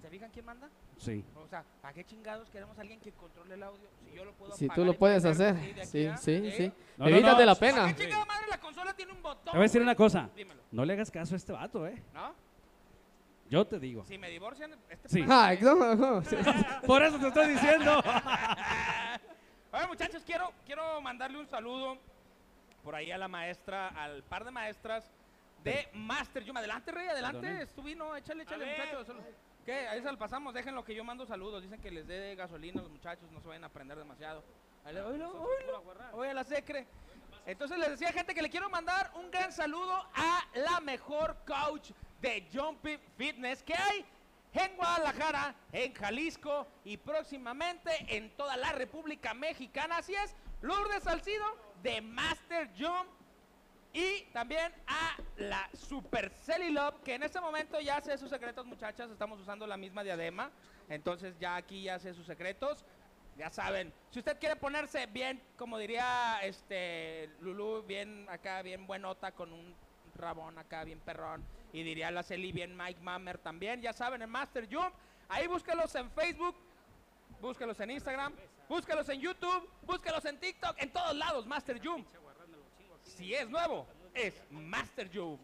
¿Se fijan quién manda? Sí. O sea, ¿para qué chingados queremos a alguien que controle el audio? Si yo lo puedo Si tú lo puedes hacer. aquí Sí, a- sí, ¿eh? sí. No, no, Evítate no. la ¿Para pena. qué chingada madre la consola tiene un botón? Te voy a decir una cosa. Dímelo. No le hagas caso a este vato, ¿eh? ¿No? Yo te digo. Si me divorcian, este Sí. no, no. Por eso te estoy diciendo. [LAUGHS] Oye, muchachos, quiero, quiero mandarle un saludo por ahí a la maestra, al par de maestras de Master Yuma. Adelante, Rey, adelante. Perdone. Estuví, no, échale, échale, muchachos. ¿Qué? Ahí se lo pasamos, déjenlo que yo mando saludos. Dicen que les dé gasolina a los muchachos, no se vayan a aprender demasiado. Oye, la secre. Entonces les decía, gente, que le quiero mandar un gran saludo a la mejor coach de Jumpy Fitness que hay en Guadalajara, en Jalisco y próximamente en toda la República Mexicana. Así es, Lourdes Salcido de Master Jump y también a la Super Celly Love, que en este momento ya sé sus secretos, muchachas. Estamos usando la misma diadema. Entonces ya aquí ya sé sus secretos. Ya saben, si usted quiere ponerse bien, como diría este Lulu, bien acá, bien buenota, con un rabón acá, bien perrón. Y diría la Celi, bien Mike Mammer también. Ya saben, en Master Jump. Ahí búsquelos en Facebook, búsquelos en Instagram, búsquelos en YouTube, búsquelos en TikTok, en todos lados, Master Jump. Si es nuevo, es Master Jump.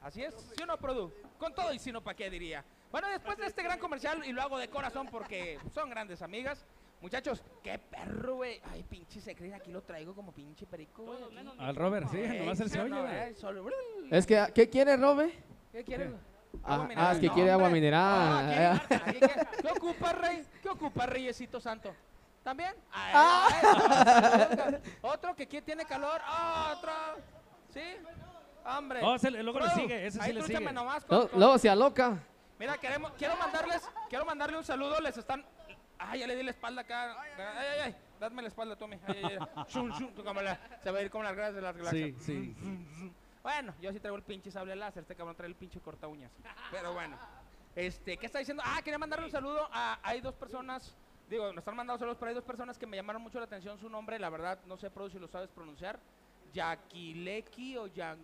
Así es, ¿sí o no, Produ? Con todo y si no, ¿para qué diría? Bueno, después de este gran comercial, y lo hago de corazón porque son grandes amigas. Muchachos, qué perro, güey. Ay, pinche secreto, aquí lo traigo como pinche perico, güey. Al Robert, sí, Ey, nomás ¿sí se oye. no, güey. Solo- Es que, ¿qué quiere, Robe? ¿Qué quieres? Ah, Agua ah, mineral. es que No, quiere agua hombre. mineral. No, Ah, aquí- aquí ¿qué, ¿Qué ocupa, rey? ¿Qué ocupa, reyesito santo? ¿También? Ah, Otro que aquí tiene calor. Ah, Otro. ¿Sí? Hombre. Oh, luego le Produ, sigue, ese sí ahí le sigue. nomás con- luego se aloca. Mira, queremos, quiero mandarles, quiero mandarle un saludo, les están, ay, ya le di la espalda acá, ay, ay, ay, Dame la espalda, Tommy. Como la- se va a ir como las gradas de las galaxias. Sí, sí. Bueno, yo sí traigo el pinche sable láser, este cabrón trae el pinche corta uñas. Pero bueno. Este, ¿qué está diciendo? Ah, quería mandarle un saludo a hay dos personas, digo, nos están mandando saludos, pero hay dos personas que me llamaron mucho la atención su nombre, la verdad, no sé Produ, si lo sabes pronunciar. Yakileki o Yan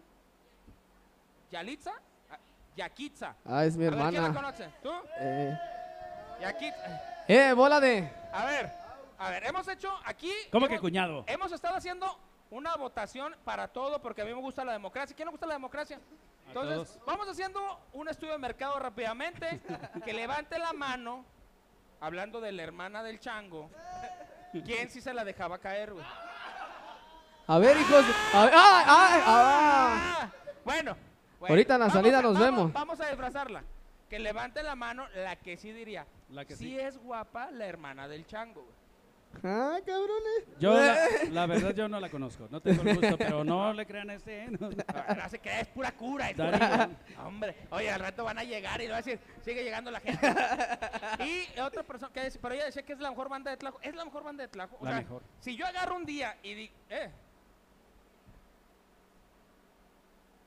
Yalitza? Ah, Yakitza. Ah, es mi A ver, ¿quién la hermana. conoce? ¿Tú? Eh, Yakitza. eh, bola de. A ver, a ver, hemos hecho aquí. ¿Cómo hemos- que cuñado? Hemos estado haciendo una votación para todo porque a mí me gusta la democracia. ¿Quién no gusta la democracia? Entonces, vamos haciendo un estudio de mercado rápidamente. [LAUGHS] que levante la mano, hablando de la hermana del chango. ¿Quién sí se la dejaba caer, güey? A ver, hijos. A ver, ¡ah, ah, ah! Ah, bueno, bueno, Ahorita en la salida a- nos vamos- vemos. Vamos a disfrazarla. Que levante la mano la que sí diría. La que sí sí. es guapa la hermana del chango, güey. Ah, cabrones. Yo, la, [LAUGHS] la verdad, yo no la conozco. No tengo el gusto, pero no le crean a este. ¿eh? No. No [LAUGHS] se es pura cura. es pura. Hombre, oye, al rato van a llegar y le va a decir, sigue llegando la gente. [LAUGHS] y otra persona, que dice, pero ella decía que es la mejor banda de Tlajo. ¿Es la mejor banda de Tlajo? O La sea, mejor. Si yo agarro un día y digo, eh,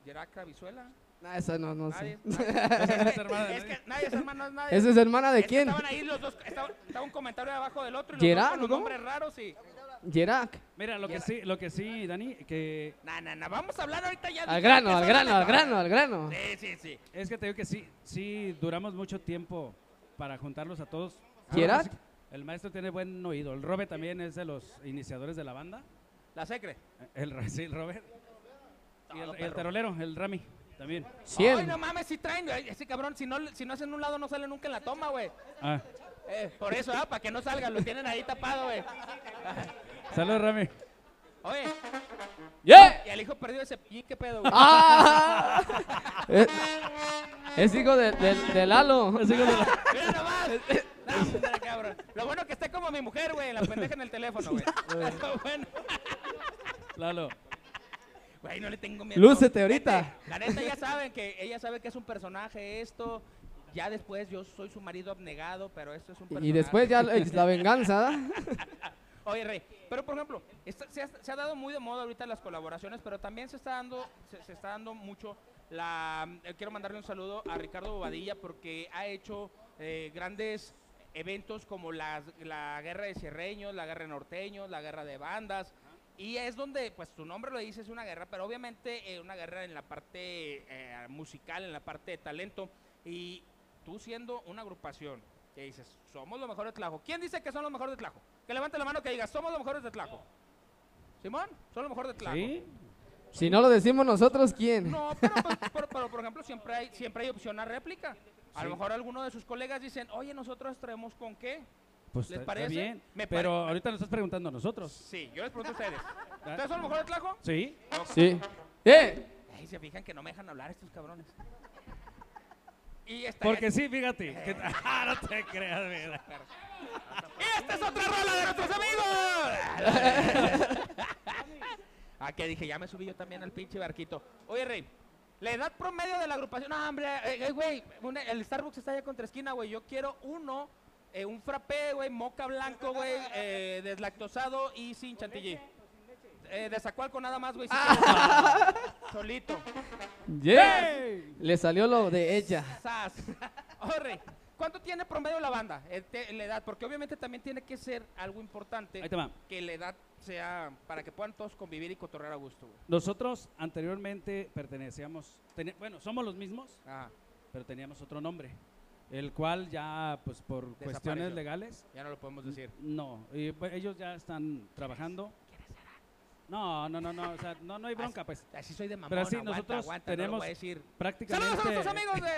¿Yeraca Vizuela? Nah, esa no, no Nadie. sé. nadie. Es que nadie es hermano, es nadie. ¿Esa es hermana de Es quién? Estaban ahí los dos, estaba, estaba un comentario abajo del otro y los ¿Gerard, dos con los no? nombres raros y... Yerak. Mira, lo que sí, lo que sí, Dani, que Nah, nah, nah, vamos a hablar ahorita ya. Al grano, al grano, al grano, al grano. Sí, sí, sí. es que te digo que sí, sí duramos mucho tiempo para juntarlos a todos. Sí, El maestro tiene buen oído. El Robert también es de los iniciadores de la banda. La secre. El, sí, el Robert. Y el, el perro. tarolero, el Rami, también. Ay, 100. no mames, si traen, güey. Ese cabrón, si no, si no hacen un lado, no sale nunca en la toma, güey. Ah, Eh, por eso, ah, para que no salga, lo tienen ahí tapado, güey. saludos, Rami. Oye, ¡Yeah! y el hijo perdido ese ¿y qué pedo, güey? ¡Ah! es, [LAUGHS] es hijo de, de, de Lalo. Mira nomás. No, cabrón. Lo bueno que esté como mi mujer, güey, la pendeja en el teléfono, güey. Pero [LAUGHS] bueno, Lalo. Güey, no le tengo miedo. Lúcete ahorita. Gente, La neta, ya saben que ella sabe que es un personaje esto. Ya después yo soy su marido abnegado, pero esto es un personaje. Y después ya es la venganza. [LAUGHS] Oye, Rey, pero por ejemplo, esta- se, ha, se ha dado muy de moda ahorita las colaboraciones, pero también se está dando, se, se está dando mucho la... eh, quiero mandarle un saludo a Ricardo Bobadilla porque ha hecho eh, grandes eventos como las, la guerra de cierreños, la guerra de norteños, la guerra de bandas. Y es donde, pues su nombre lo dice, es una guerra, pero obviamente eh, una guerra en la parte eh, musical, en la parte de talento. Y tú siendo una agrupación que dices, somos los mejores de Tlajo. ¿Quién dice que son los mejores de Tlajo? Que levante la mano que diga, somos los mejores de Tlajo. Simón, son los mejores de Tlajo. ¿Sí? Si no lo decimos nosotros, ¿quién? No, pero, pues, [LAUGHS] pero- pero, por ejemplo, siempre hay, siempre hay opción a réplica. A lo mejor alguno de sus colegas dicen, oye, nosotros traemos con qué. Pues ¿Les está- está parece? bien. Me pero pare- ahorita nos estás preguntando a nosotros. Sí, yo les pregunto a ustedes. [LAUGHS] ¿Ustedes son los mejores de Tlajo? ¿Sí? Sí. ¡Eh! Ay, se fijan que no me dejan hablar estos cabrones. Y esta Porque sí, fíjate. que- [LAUGHS] Ah, no te creas, mira. Y esta es otra rola de nuestros amigos. [LAUGHS] ah, que dije, ya me subí yo también al pinche barquito. Oye, Rey, la edad promedio de la agrupación. No, hombre, eh, eh, güey, una- el Starbucks está allá contra esquina, güey. Yo quiero uno, eh, un frappé, güey, moca blanco, güey, eh, deslactosado y sin chantilly. Eh, de Zacualco nada más, güey. si quieres. Solito. ¡Yeah! Le salió lo de ella. Sas. Oye, Rey, ¿cuánto tiene promedio la banda? Eh, te- la edad, porque obviamente también tiene que ser algo importante Ahí te va. que la edad sea para que puedan todos convivir y cotorrear a gusto. güey. Nosotros anteriormente pertenecíamos, teni- bueno, somos los mismos, Ajá, pero teníamos otro nombre, el cual ya, pues por cuestiones legales, ya no lo podemos decir. no, y, pues, ellos ya están trabajando. No, no, no, no, o sea, no, no hay bronca, pues. Así soy de mamón, Pero sí, aguanta, nosotros aguanta, no lo tenemos voy a decir. Prácticamente. ¡Saludos a nuestros amigos de...!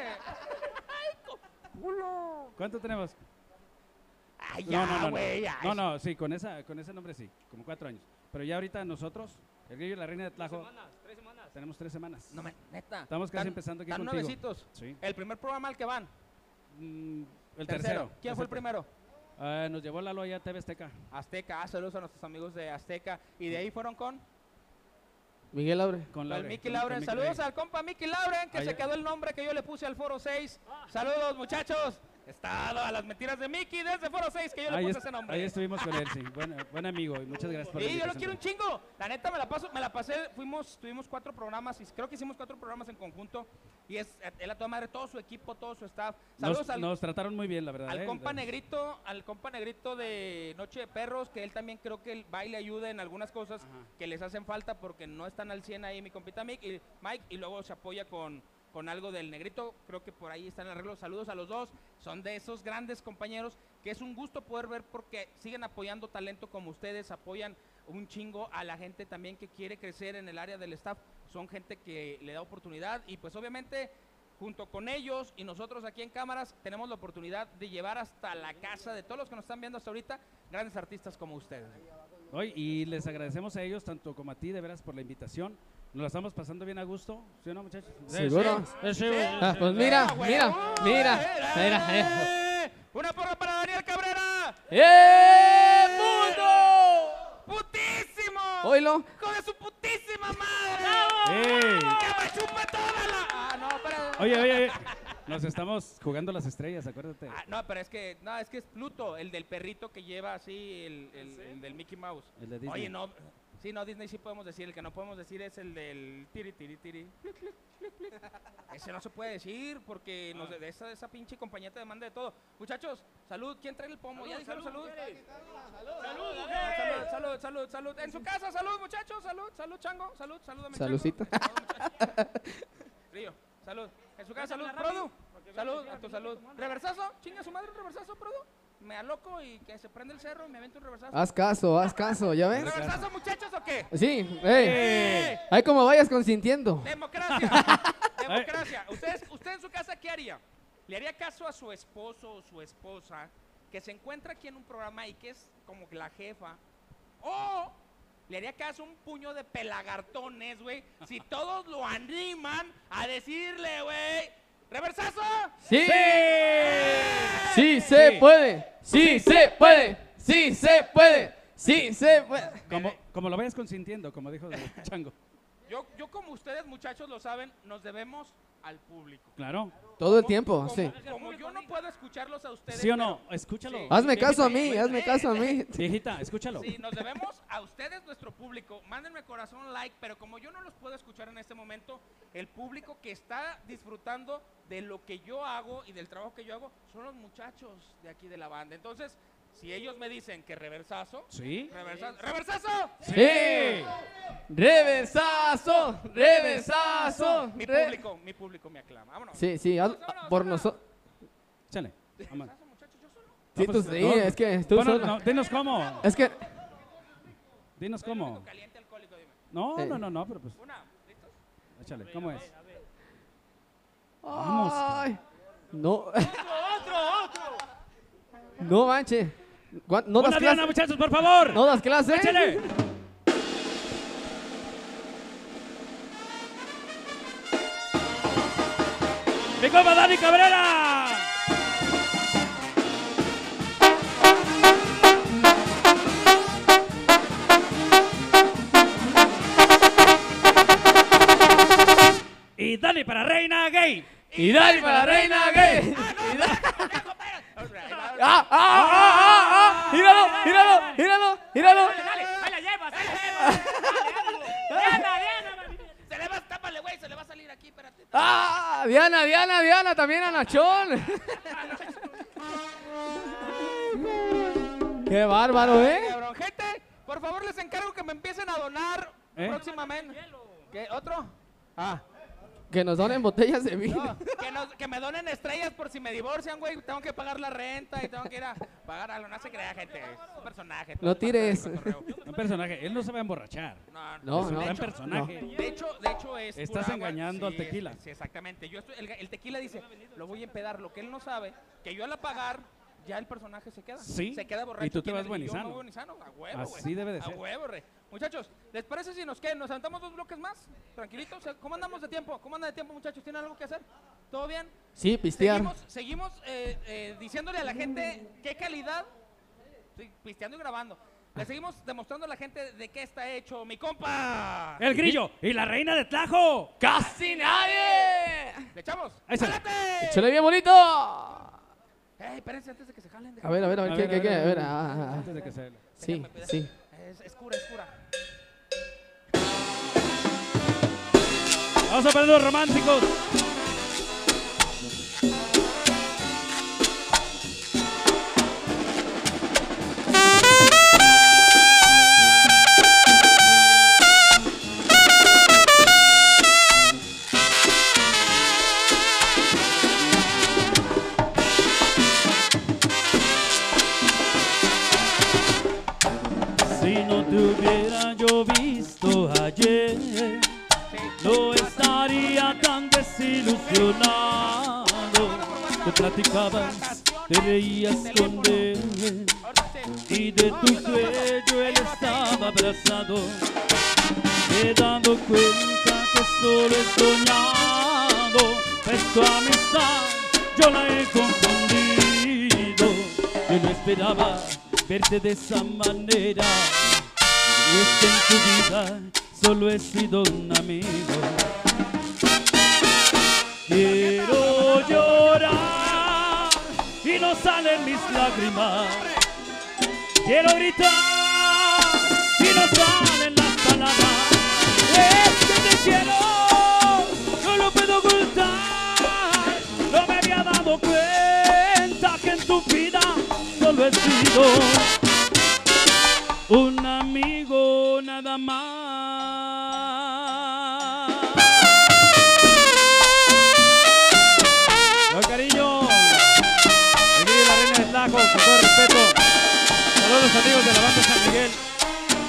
[LAUGHS] ¿Cuánto tenemos? ¡Ay, no, ya, no, no, güey! no. ya, No, es- no, sí, con, esa, con ese nombre sí, como cuatro años. Pero ya ahorita nosotros, el Grillo y la Reina de Tlajo, tenemos tres semanas. No, me- neta. Estamos casi Tan- empezando aquí tan contigo. nuevecitos. Sí. El primer programa al que van. Mm, el tercero. ¿Quién fue el primero? Ah, nos llevó Lalo allá a TV Azteca. Azteca. Ah, saludos a nuestros amigos de Azteca. Y de ahí fueron con... Miguel. Con Laure, Miki con- Lauren. con Miki Saludos al compa Miki Lauren, que Allá- se quedó el nombre que yo le puse al Foro 6. Saludos, muchachos. Estado a las mentiras de Mickey desde Foro 6, que yo le Ahí, puse ese nombre. ahí estuvimos con él, sí. Buen, buen amigo y muchas gracias por Sí, yo lo quiero un chingo. La neta me la paso, me la pasé, fuimos, tuvimos cuatro programas y creo que hicimos cuatro programas en conjunto y es él a toda madre, todo su equipo, todo su staff. Saludos Nos, al, nos trataron muy bien, la verdad. al ¿eh? compa negrito, al compa negrito de Noche de Perros, que él también creo que el baile ayuda en algunas cosas que les hacen falta porque no están al 100 ahí mi compita Mike y, Mike, y luego se apoya con, con algo del negrito, creo que por ahí están arreglos. Saludos a los dos, son de esos grandes compañeros que es un gusto poder ver porque siguen apoyando talento como ustedes, apoyan un chingo a la gente también que quiere crecer en el área del staff, son gente que le da oportunidad y pues obviamente junto con ellos y nosotros aquí en cámaras tenemos la oportunidad de llevar hasta la casa de todos los que nos están viendo hasta ahorita grandes artistas como ustedes. Hoy, y les agradecemos a ellos, tanto como a ti, de veras, por la invitación. Nos la estamos pasando bien a gusto, ¿sí o no, muchachos? ¿Seguro? Sí, sí, sí. Ah, pues mira, ¡Eh, mira, mira, ¡Eh, mira, eh. Una porra para Daniel Cabrera. ¡Eh, puto! ¡Putísimo! Oílo. ¡Hijo de su putísima madre! ¡Que me chupe toda la... Ah, no, espera. Oye, oye, oye, nos estamos jugando las estrellas, acuérdate. Ah, no, pero es que, no, es que es Pluto, el del perrito que lleva así, el, el- el del Mickey Mouse. El de Disney. Oye, no, sí, no, Disney sí podemos decir, el que no podemos decir es el del tiri, tiri, tiri. Ese no se puede decir porque nos, de esa, esa pinche compañía te demanda de todo. Muchachos, salud, ¿quién trae el pomo? ¿Ya dijeron salud? Salud, salud, salud, salud, salud. En su casa, salud, muchachos, salud, salud, chango, salud, salud a mi chango. Saludcita. Salud, muchachos. Río, salud. En su casa, salud, Produ. Salud, a tu salud. ¿Reversazo? ¿Chinga su madre un reversazo, Produ? Me aloco y que se prende el cerro y me avento un reversazo. Haz caso, haz caso, ¿ya ves? ¿Reversazo, muchachos, o qué? Sí, ey. Ahí como vayas consintiendo. Democracia. [LAUGHS] Democracia. ¿Usted, ¿Usted en su casa qué haría? ¿Le haría caso a su esposo o su esposa que se encuentra aquí en un programa y que es como que la jefa? ¿O le haría caso a un puño de pelagartones, güey? Si todos lo animan a decirle, güey, ¿reversazo? Sí. Sí se puede. Sí se puede. Sí se puede. Sí se puede. Como, como lo vayas consintiendo, como dijo Chango. Yo, yo como ustedes, muchachos, lo saben, nos debemos al público. Claro. Todo el tiempo, como- sí. Como yo no puedo escucharlos a ustedes. ¿Sí o no? pero- Escúchalo. Sí. Hazme caso a mí, hazme caso a mí. [LAUGHS] Viejita, escúchalo. Sí, nos debemos a ustedes, nuestro público. Mándenme corazón, like, pero como yo no los puedo escuchar en este momento, el público que está disfrutando de lo que yo hago y del trabajo que yo hago son los muchachos de aquí de la banda. Entonces, si ellos me dicen que reversazo, ¿Sí? reversazo, reversazo, Sí. Reversazo, reversazo. mi re- público, mi público me aclama. Vámonos. Sí, sí, haz- por nosotros. Échale. Vamos. Reversazo, muchachos, yo solo. Sí, tú sí, es que tú Bueno, solo. no, dinos cómo. Es que. Dinos cómo. caliente alcohólico, dime. No, Eh. no, no, no, pero pues, Una, ¿listos? échale. ¿Cómo es? Vamos. Ay, no. No manches. ¿Cuán- No das clase. muchachos, por favor. No das clase. Échale. ¡Mi compa Dani Cabrera! Y Dani para Reina Gay. Y Dani para reina gay. Ah, ¡Ah, ah, ah, ah, ah! ¡Míralo, míralo, míralo, míralo! ahí la llevas, ahí la llevas. Diana, Diana. Se le va, tápale, güey, se le va a salir aquí, espérate. ¡Ah! Diana, Diana, también a Nachón. ¡Qué bárbaro, eh! Gente, por favor les encargo que me empiecen a donar ¿Eh? próximamente. ¿Qué? ¿Otro? Ah. Que nos donen botellas de vino. No, que, nos- que me donen estrellas por si me divorcian, güey. Tengo que pagar la renta y tengo que ir a pagar algo. No se crea, gente. Es un personaje. No tires. Un personaje. Él no se va a emborrachar. No, No, es un no. hecho, personaje. De hecho, de hecho es. Estás pura engañando al es- tequila. sí, exactamente. Yo estoy- el, el tequila dice, lo voy a empedar. Lo que él no sabe, que yo al apagar, ya el personaje se queda. Sí, Se queda borracho. y tú te ¿Quién vas es? buen Y y yo me sano. voy buen y sano. A huevo, Así debe de A ser. huevo, re. Muchachos, ¿les parece si nos quedan? ¿Nos aventamos dos bloques más? Tranquilitos. O sea, ¿Cómo andamos de tiempo? ¿Cómo andan de tiempo, muchachos? ¿Tienen algo que hacer? ¿Todo bien? Sí, pistear. Seguimos, seguimos eh, eh, diciéndole a la gente qué calidad. Estoy pisteando y grabando. Le seguimos demostrando a la gente de qué está hecho mi compa. El grillo y la reina de Tajo. ¡Casi nadie! ¿Le echamos? ¡Jálate! ¡Échale bien bonito! Ey, espérense antes de que se jalen. A ver, a ver, a ver, ¿qué, qué, qué? A ver, ah, ah, ah. Antes de que se... Sí, sí. Es, es cura, es cura. Vamos a poner los románticos. Platicabas, te reías con él y de tu cuello él estaba abrazado. Me he dado cuenta que solo he soñado, pues tu amistad yo la he confundido. Yo no esperaba verte de esa manera. Y es que en tu vida solo he sido un amigo. Quiero salen mis lágrimas. Quiero gritar y no salen las palabras. Es que te quiero, no lo puedo ocultar. No me había dado cuenta que en tu vida solo he sido un amigo nada más. Con todo respeto. Saludos amigos de la banda San Miguel.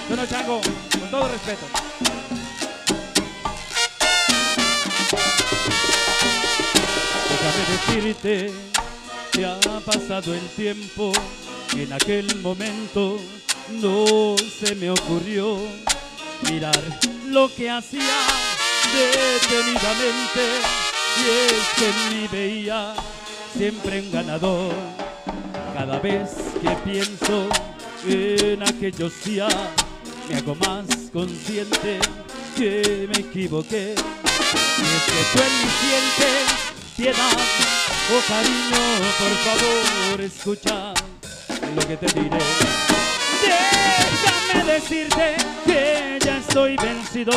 Yo no chango, con todo respeto. Déjame decirte que ha pasado el tiempo. En aquel momento no se me ocurrió mirar lo que hacía detenidamente. Y es que en veía siempre un ganador. Cada vez que pienso en aquellos días, me hago más consciente que me equivoqué. Y es que tú en mí sientes piedad o cariño, por favor, escucha lo que te diré. Déjame decirte que ya estoy vencido,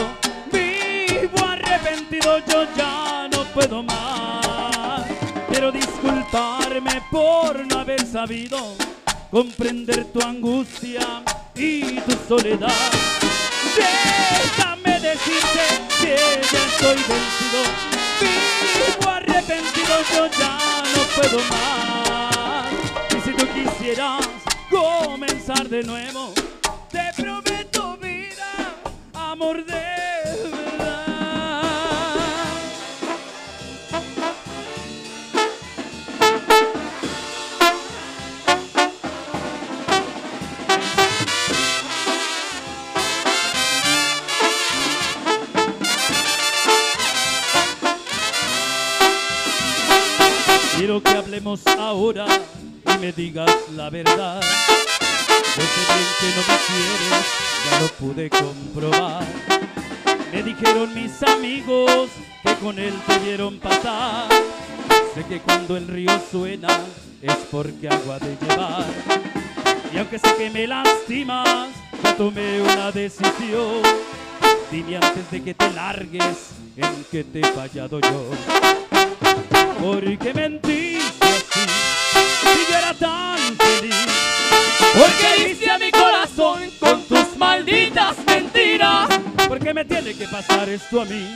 vivo arrepentido, yo ya no puedo más. Quiero disculparme por no haber sabido comprender tu angustia y tu soledad. Déjame decirte que ya estoy vencido, vivo arrepentido, yo ya no puedo más. Y si tú quisieras comenzar de nuevo, te prometo Quiero que hablemos ahora y me digas la verdad. Yo sé bien que no me quieres, ya lo pude comprobar. Me dijeron mis amigos que con él te vieron pasar. Sé que cuando el río suena es porque agua de llevar. Y aunque sé que me lastimas, yo tomé una decisión. Dime antes de que te largues en que te he fallado yo. Porque mentiste así, si yo era tan feliz. Porque diste a mi corazón con tus malditas mentiras. Porque me tiene que pasar esto a mí,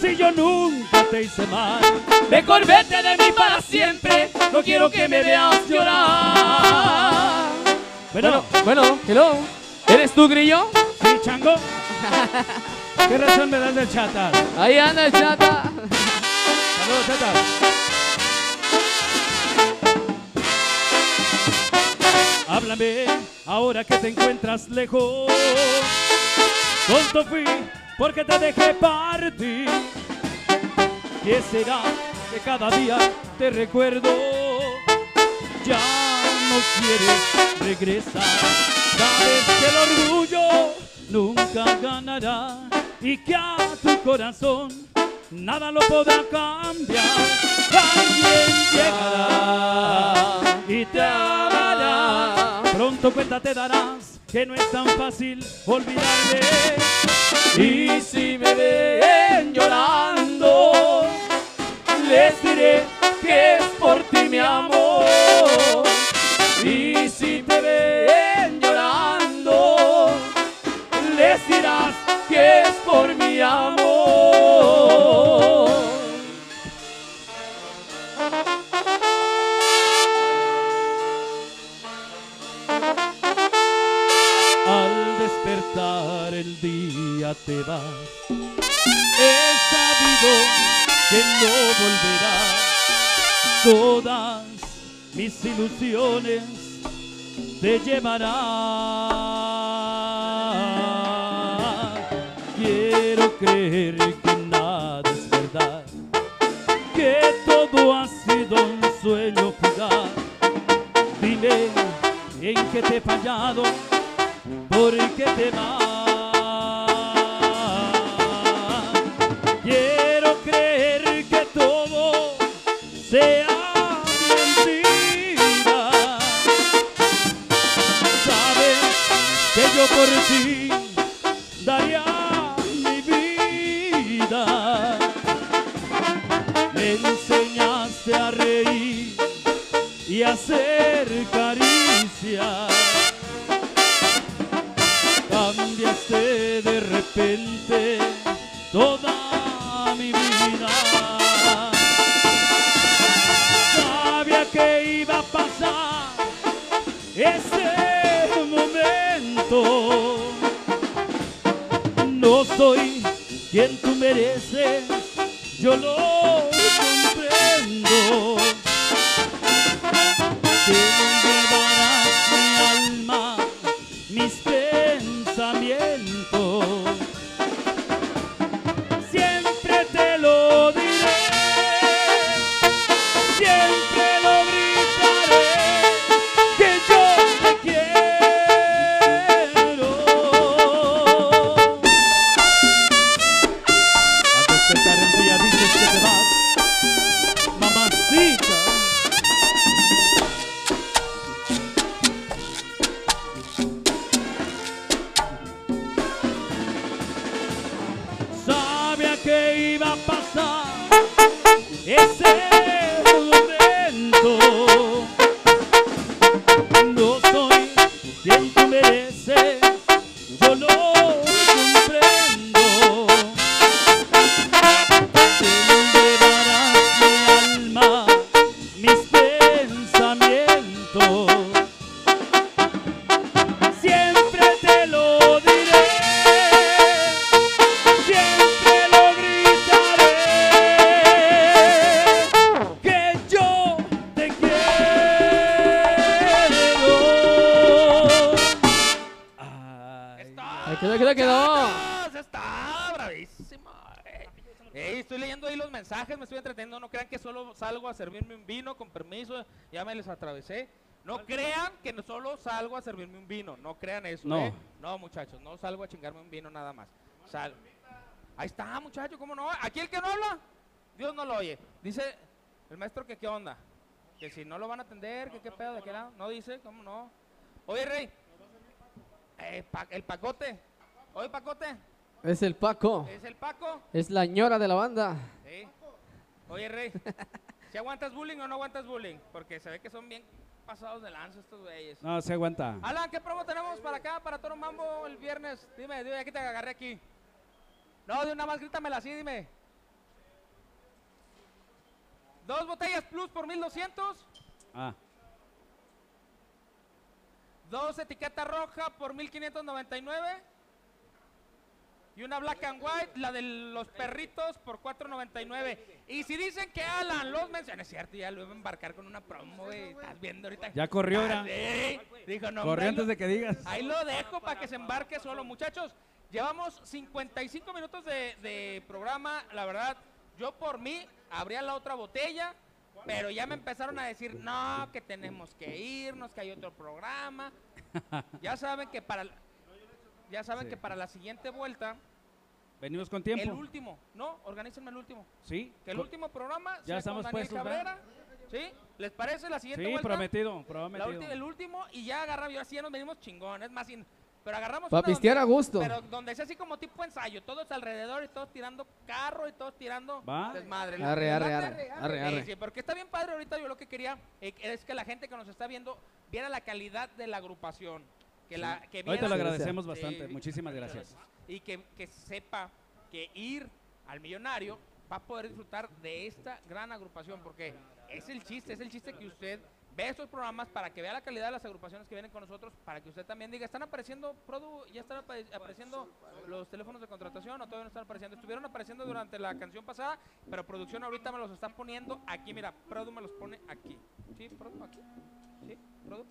si yo nunca te hice mal. Mejor vete de mí para siempre. No quiero que me veas llorar. Bueno, Bueno, bueno, hello. ¿Eres tú, Grillo? sí, chango. [LAUGHS] ¿Qué razón me das del chata? Ahí anda el chata. Saludos, chata. Ahora que te encuentras lejos. Tonto fui porque te dejé partir. ¿Qué será que cada día te recuerdo? Ya no quieres regresar. Sabes que el orgullo nunca ganará y que a tu corazón nada lo podrá cambiar. Alguien llegará y te amará. Pronto cuenta te darás que no es tan fácil olvidarme. Y si me ven llorando, les diré que es por ti mi amor. Y si te ven llorando, les dirás que es por mi amor. El día te vas. He sabido que no volverás. Todas mis ilusiones te llevarán. Quiero creer que nada es verdad, que todo ha sido un sueño fugaz. Dime en qué te he fallado, por qué te vas. Quiero creer que todo sea mentira. Sabes que yo por ti daría mi vida. Me enseñaste a reír y a hacer caricias. Cambiaste de repente toda mi vida. Sabía que iba a pasar ese momento. No soy quien tú mereces, yo lo ya me les atravesé. No crean que no solo salgo a servirme un vino, no crean eso. No. ¿eh? No, muchachos, no salgo a chingarme un vino nada más. Sal. Ahí está, muchacho, ¿cómo no? Aquí el que no habla, Dios no lo oye. Dice el maestro que qué onda, que si no lo van a atender, que qué pedo, de qué lado. No dice, ¿cómo no? Oye, Rey, eh, pa- el pacote. Oye, pacote, Es el Paco. ¿es el Paco? Es la ñora de la banda. Sí. Oye, Rey, [LAUGHS] ¿si aguantas bullying o no aguantas bullying? Porque se ve que son bien pasados de lanza estos güeyes. No, se aguanta. Alan, ¿qué promo tenemos para acá, para Toro Mambo el viernes? Dime, dime, aquí te agarré aquí. No, de una más, grítamela así, dime. Dos botellas plus por 1200. Ah, Dos etiquetas roja por 1599. Y una black and white, la de los perritos por 499. Y si dicen que Alan los menciona, es cierto, ya lo iba a embarcar con una promo, güey. Estás viendo ahorita. ya corrió, era. Sí. Dijo, no, Corrió antes de que digas. Ahí lo dejo para que se embarque solo. Muchachos, llevamos 55 minutos de, de programa. La verdad, yo por mí abría la otra botella. Pero ya me empezaron a decir, no, que tenemos que irnos, que hay otro programa. Ya saben que para, ya saben Sí. que para la siguiente vuelta, Venimos con el tiempo. último, ¿no? Organícenme el último. Sí. Que el último programa Ya sea con estamos Daniel puestos, ¿verdad? Cabrera ¿Sí? ¿Les parece la siguiente Sí, vuelta? prometido, La prometido. ulti- el último y ya agarramos, así ya nos venimos chingones, más sin- pero agarramos Pa' una donde- pistear a gusto. Pero donde sea así como tipo ensayo, todos alrededor y todos tirando carro y todos tirando Va. desmadre. Arre, ¿Les arre, arre, arre, Sí, arre. sí, porque está bien padre ahorita yo lo que quería eh, es que la gente que nos está viendo viera la calidad de la agrupación. Que la, que Ahorita lo agradecemos bastante. Muchísimas gracias. Y que, que sepa que ir al millonario va a poder disfrutar de esta gran agrupación, porque es el chiste, es el chiste que usted ve estos programas para que vea la calidad de las agrupaciones que vienen con nosotros, para que usted también diga, ¿están apareciendo Produ, ya están apa- apareciendo los teléfonos de contratación o todavía no están apareciendo? Estuvieron apareciendo durante la canción pasada, pero producción ahorita me los está poniendo aquí, mira, Produ me los pone aquí. ¿Sí, Produ? ¿Aquí? ¿Sí, Produ?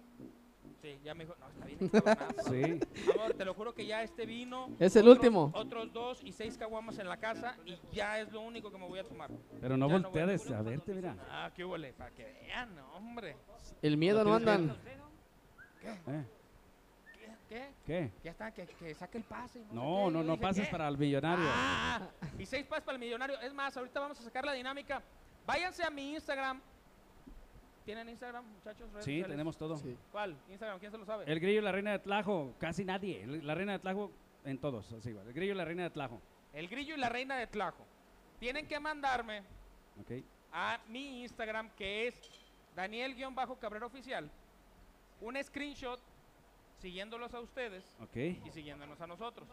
Ya me dijo, no, está bien. [LAUGHS] Sí. Amor, te lo juro que ya este vino. Es el otros- último. Otros dos y seis caguamas en la casa y ya es lo único que me voy a tomar. Pero no Ya voltees voy a verte, mira. Ah, qué huele, para que vean, no, hombre. El miedo no andan. Eh, ¿Qué? ¿Qué? ¿Qué? Ya está, que, que saque el pase. No, sé qué. no, no dije, pases ¿qué? para el millonario. Ah, y seis pases para el millonario. Es más, ahorita vamos a sacar la dinámica. Váyanse a mi Instagram. ¿Tienen Instagram, muchachos? redes Sí, sociales? tenemos todo. Sí. ¿Cuál? Instagram, ¿quién se lo sabe? El grillo y la reina de Tlajo, casi nadie. La reina de Tlajo en todos, así igual. El grillo y la reina de Tlajo. El grillo y la reina de Tlajo. Tienen que mandarme Ok. a mi Instagram que es Daniel-Cabrera Oficial un screenshot siguiéndolos a ustedes Ok. y siguiéndonos a nosotros.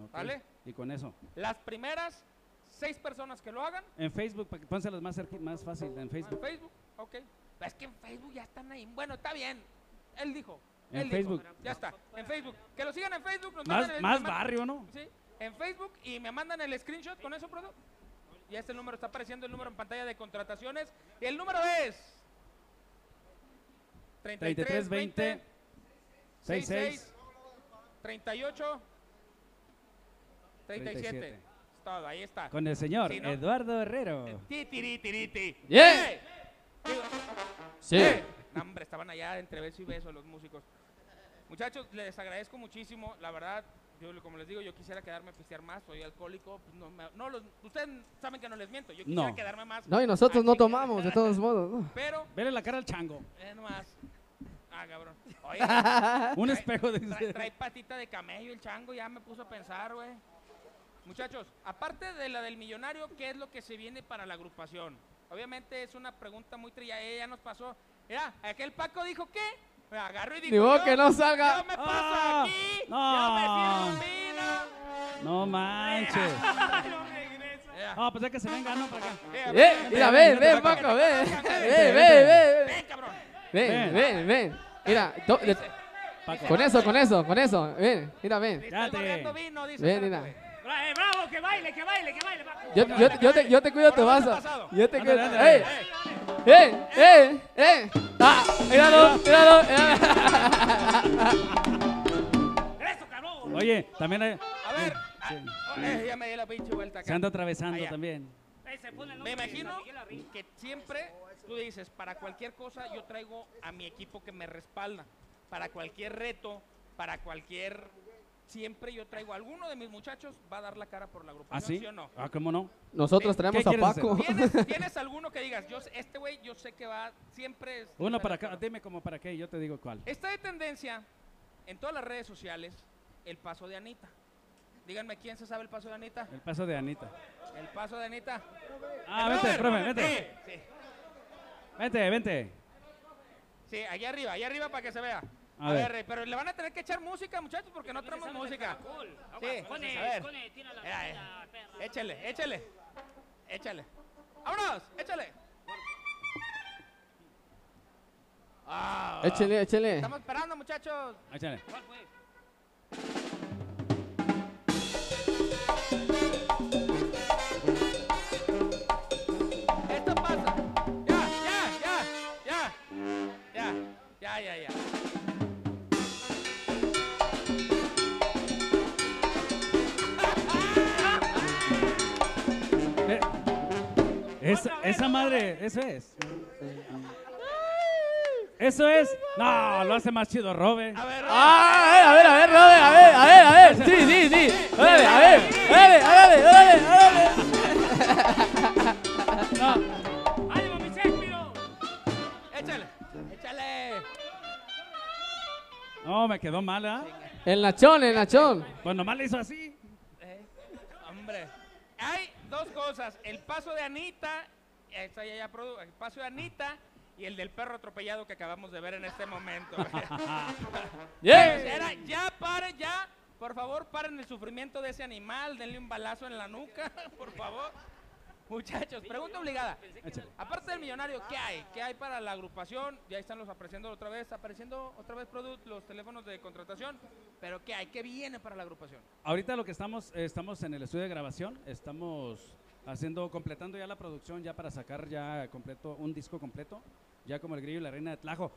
ok. ¿Vale? Y con eso. Las primeras seis personas que lo hagan En Facebook, para que pónselas más, más fácil. En en Facebook. Facebook, ok. Es que en Facebook ya están ahí. Bueno, está bien. Él dijo. En él dijo. Facebook. Ya está. En Facebook. Que lo sigan en Facebook. nos Más, el- más barrio, ¿no? Sí, en Facebook y me mandan el screenshot con eso, perdón. Y este número está apareciendo el número en pantalla de contrataciones. Y el número es 33 20 66 38 37. 37. Es todo, ahí está. con el señor. Eduardo Herrero. Ti, tiri, tiri, ti. Yeah. ¡Eh! Sí. ¡eh! No, hombre, estaban allá entre beso y beso los músicos. Muchachos, les agradezco muchísimo. La verdad, yo como les digo, yo quisiera quedarme a pistear más. Soy alcohólico. pues no, me- no los- ustedes saben que no les miento. Yo quisiera No. quedarme más. No, y nosotros no tomamos, de todos modos. ¿no? [LAUGHS] Pero, Vele la cara al chango. eh, nomás. Ah, cabrón. Oye, [LAUGHS] Un Trae- espejo de trae, trae patita de camello el chango, ya me puso a pensar, güey. Muchachos, aparte de la del millonario, ¿qué es lo que se viene para la agrupación? Obviamente es una pregunta muy trillada, ya nos pasó. Mira, aquel Paco dijo ¿qué? Me agarro y digo, yo, que no yo salga. me paso Ah, aquí, no. yo me vino. No manches. [LAUGHS] Ah, pues ya que se venga, ¿no? Para acá. Eh, Eh, mira, ven, ven, Paco, ven. Ven, ven, ven. Ven, cabrón. Ven, ven, ven. Mira, to- de- Paco. con eso, con eso, con eso. Ven, mira, ven. Ven, mira. Eh, bravo, que baile, que baile, que baile. Yo, yo, yo, te, yo te cuido tu vaso. Yo te Ándale, cuido. ¡Eh! ¡Eh! ¡Eh! ¡Ah! ¡Míralo! ¡Míralo! Eso, cabrón. Oye, también hay- A ver, Sí. ah, eh, ya me di la pinche vuelta acá. se anda atravesando Allá. también. Eh, Me imagino que siempre tú dices, para cualquier cosa yo traigo a mi equipo que me respalda. Para cualquier reto, para cualquier... Siempre yo traigo a alguno de mis muchachos va a dar la cara por la agrupación, ¿Ah, sí? ¿sí o no? Ah, ¿cómo no? Nosotros ¿Qué traemos a Paco. ¿Tienes, [LAUGHS] tienes alguno que digas, yo, este güey yo sé que va, siempre... es- Uno para acá, dime como para qué, yo te digo cuál. Está de tendencia en todas las redes sociales el paso de Anita. Díganme, ¿quién se sabe el paso de Anita? El paso de Anita. El paso de Anita. Ah, vente, profe, vente. Sí, sí. Vente, vente. Sí, allá arriba, allá arriba para que se vea. A A, ver. ver, pero le van a tener que echar música, muchachos, porque no tenemos música. Cool. Sí, a ver. Tira la eh. perra. Échale, échale. Échale. ¡Vámonos! ¡Échale! Ah, Échele, échele. Estamos esperando, muchachos. Échale. ¿Cuál fue? Esto pasa. Ya, ya, ya, ya. Ya, ya, ya, Esa madre, eso es. Eso es. No, lo hace más chido Robert. Ah, a ver, a ver, a ver, Robert, a ver, a ver, a ver. Sí, sí, sí. A ver, a ver, a ver, a ver, a ver. No. ¡Ánimo, mi Shakespeare! ¡Échale! ¡Échale! No, me quedó mala. ¿ah? El Nachón, el Nachón. Pues nomás le hizo así. Eh, hombre dos cosas. El paso de Anita, está ya, ya produ- el paso de Anita y el del perro atropellado que acabamos de ver en este momento. [LAUGHS] Yeah. Era, ya paren, ya. Por favor, paren el sufrimiento de ese animal. Denle un balazo en la nuca, [LAUGHS] por favor. Muchachos, pregunta obligada. Aparte del millonario, ¿qué hay? ¿Qué hay para la agrupación? Ya están los apareciendo otra vez, apareciendo otra vez Product, los teléfonos de contratación. Pero ¿qué hay? ¿Qué viene para la agrupación? Ahorita lo que estamos, eh, estamos en el estudio de grabación, estamos haciendo, completando ya la producción ya para sacar ya completo, un disco completo, ya como el grillo y la reina de Tlajo.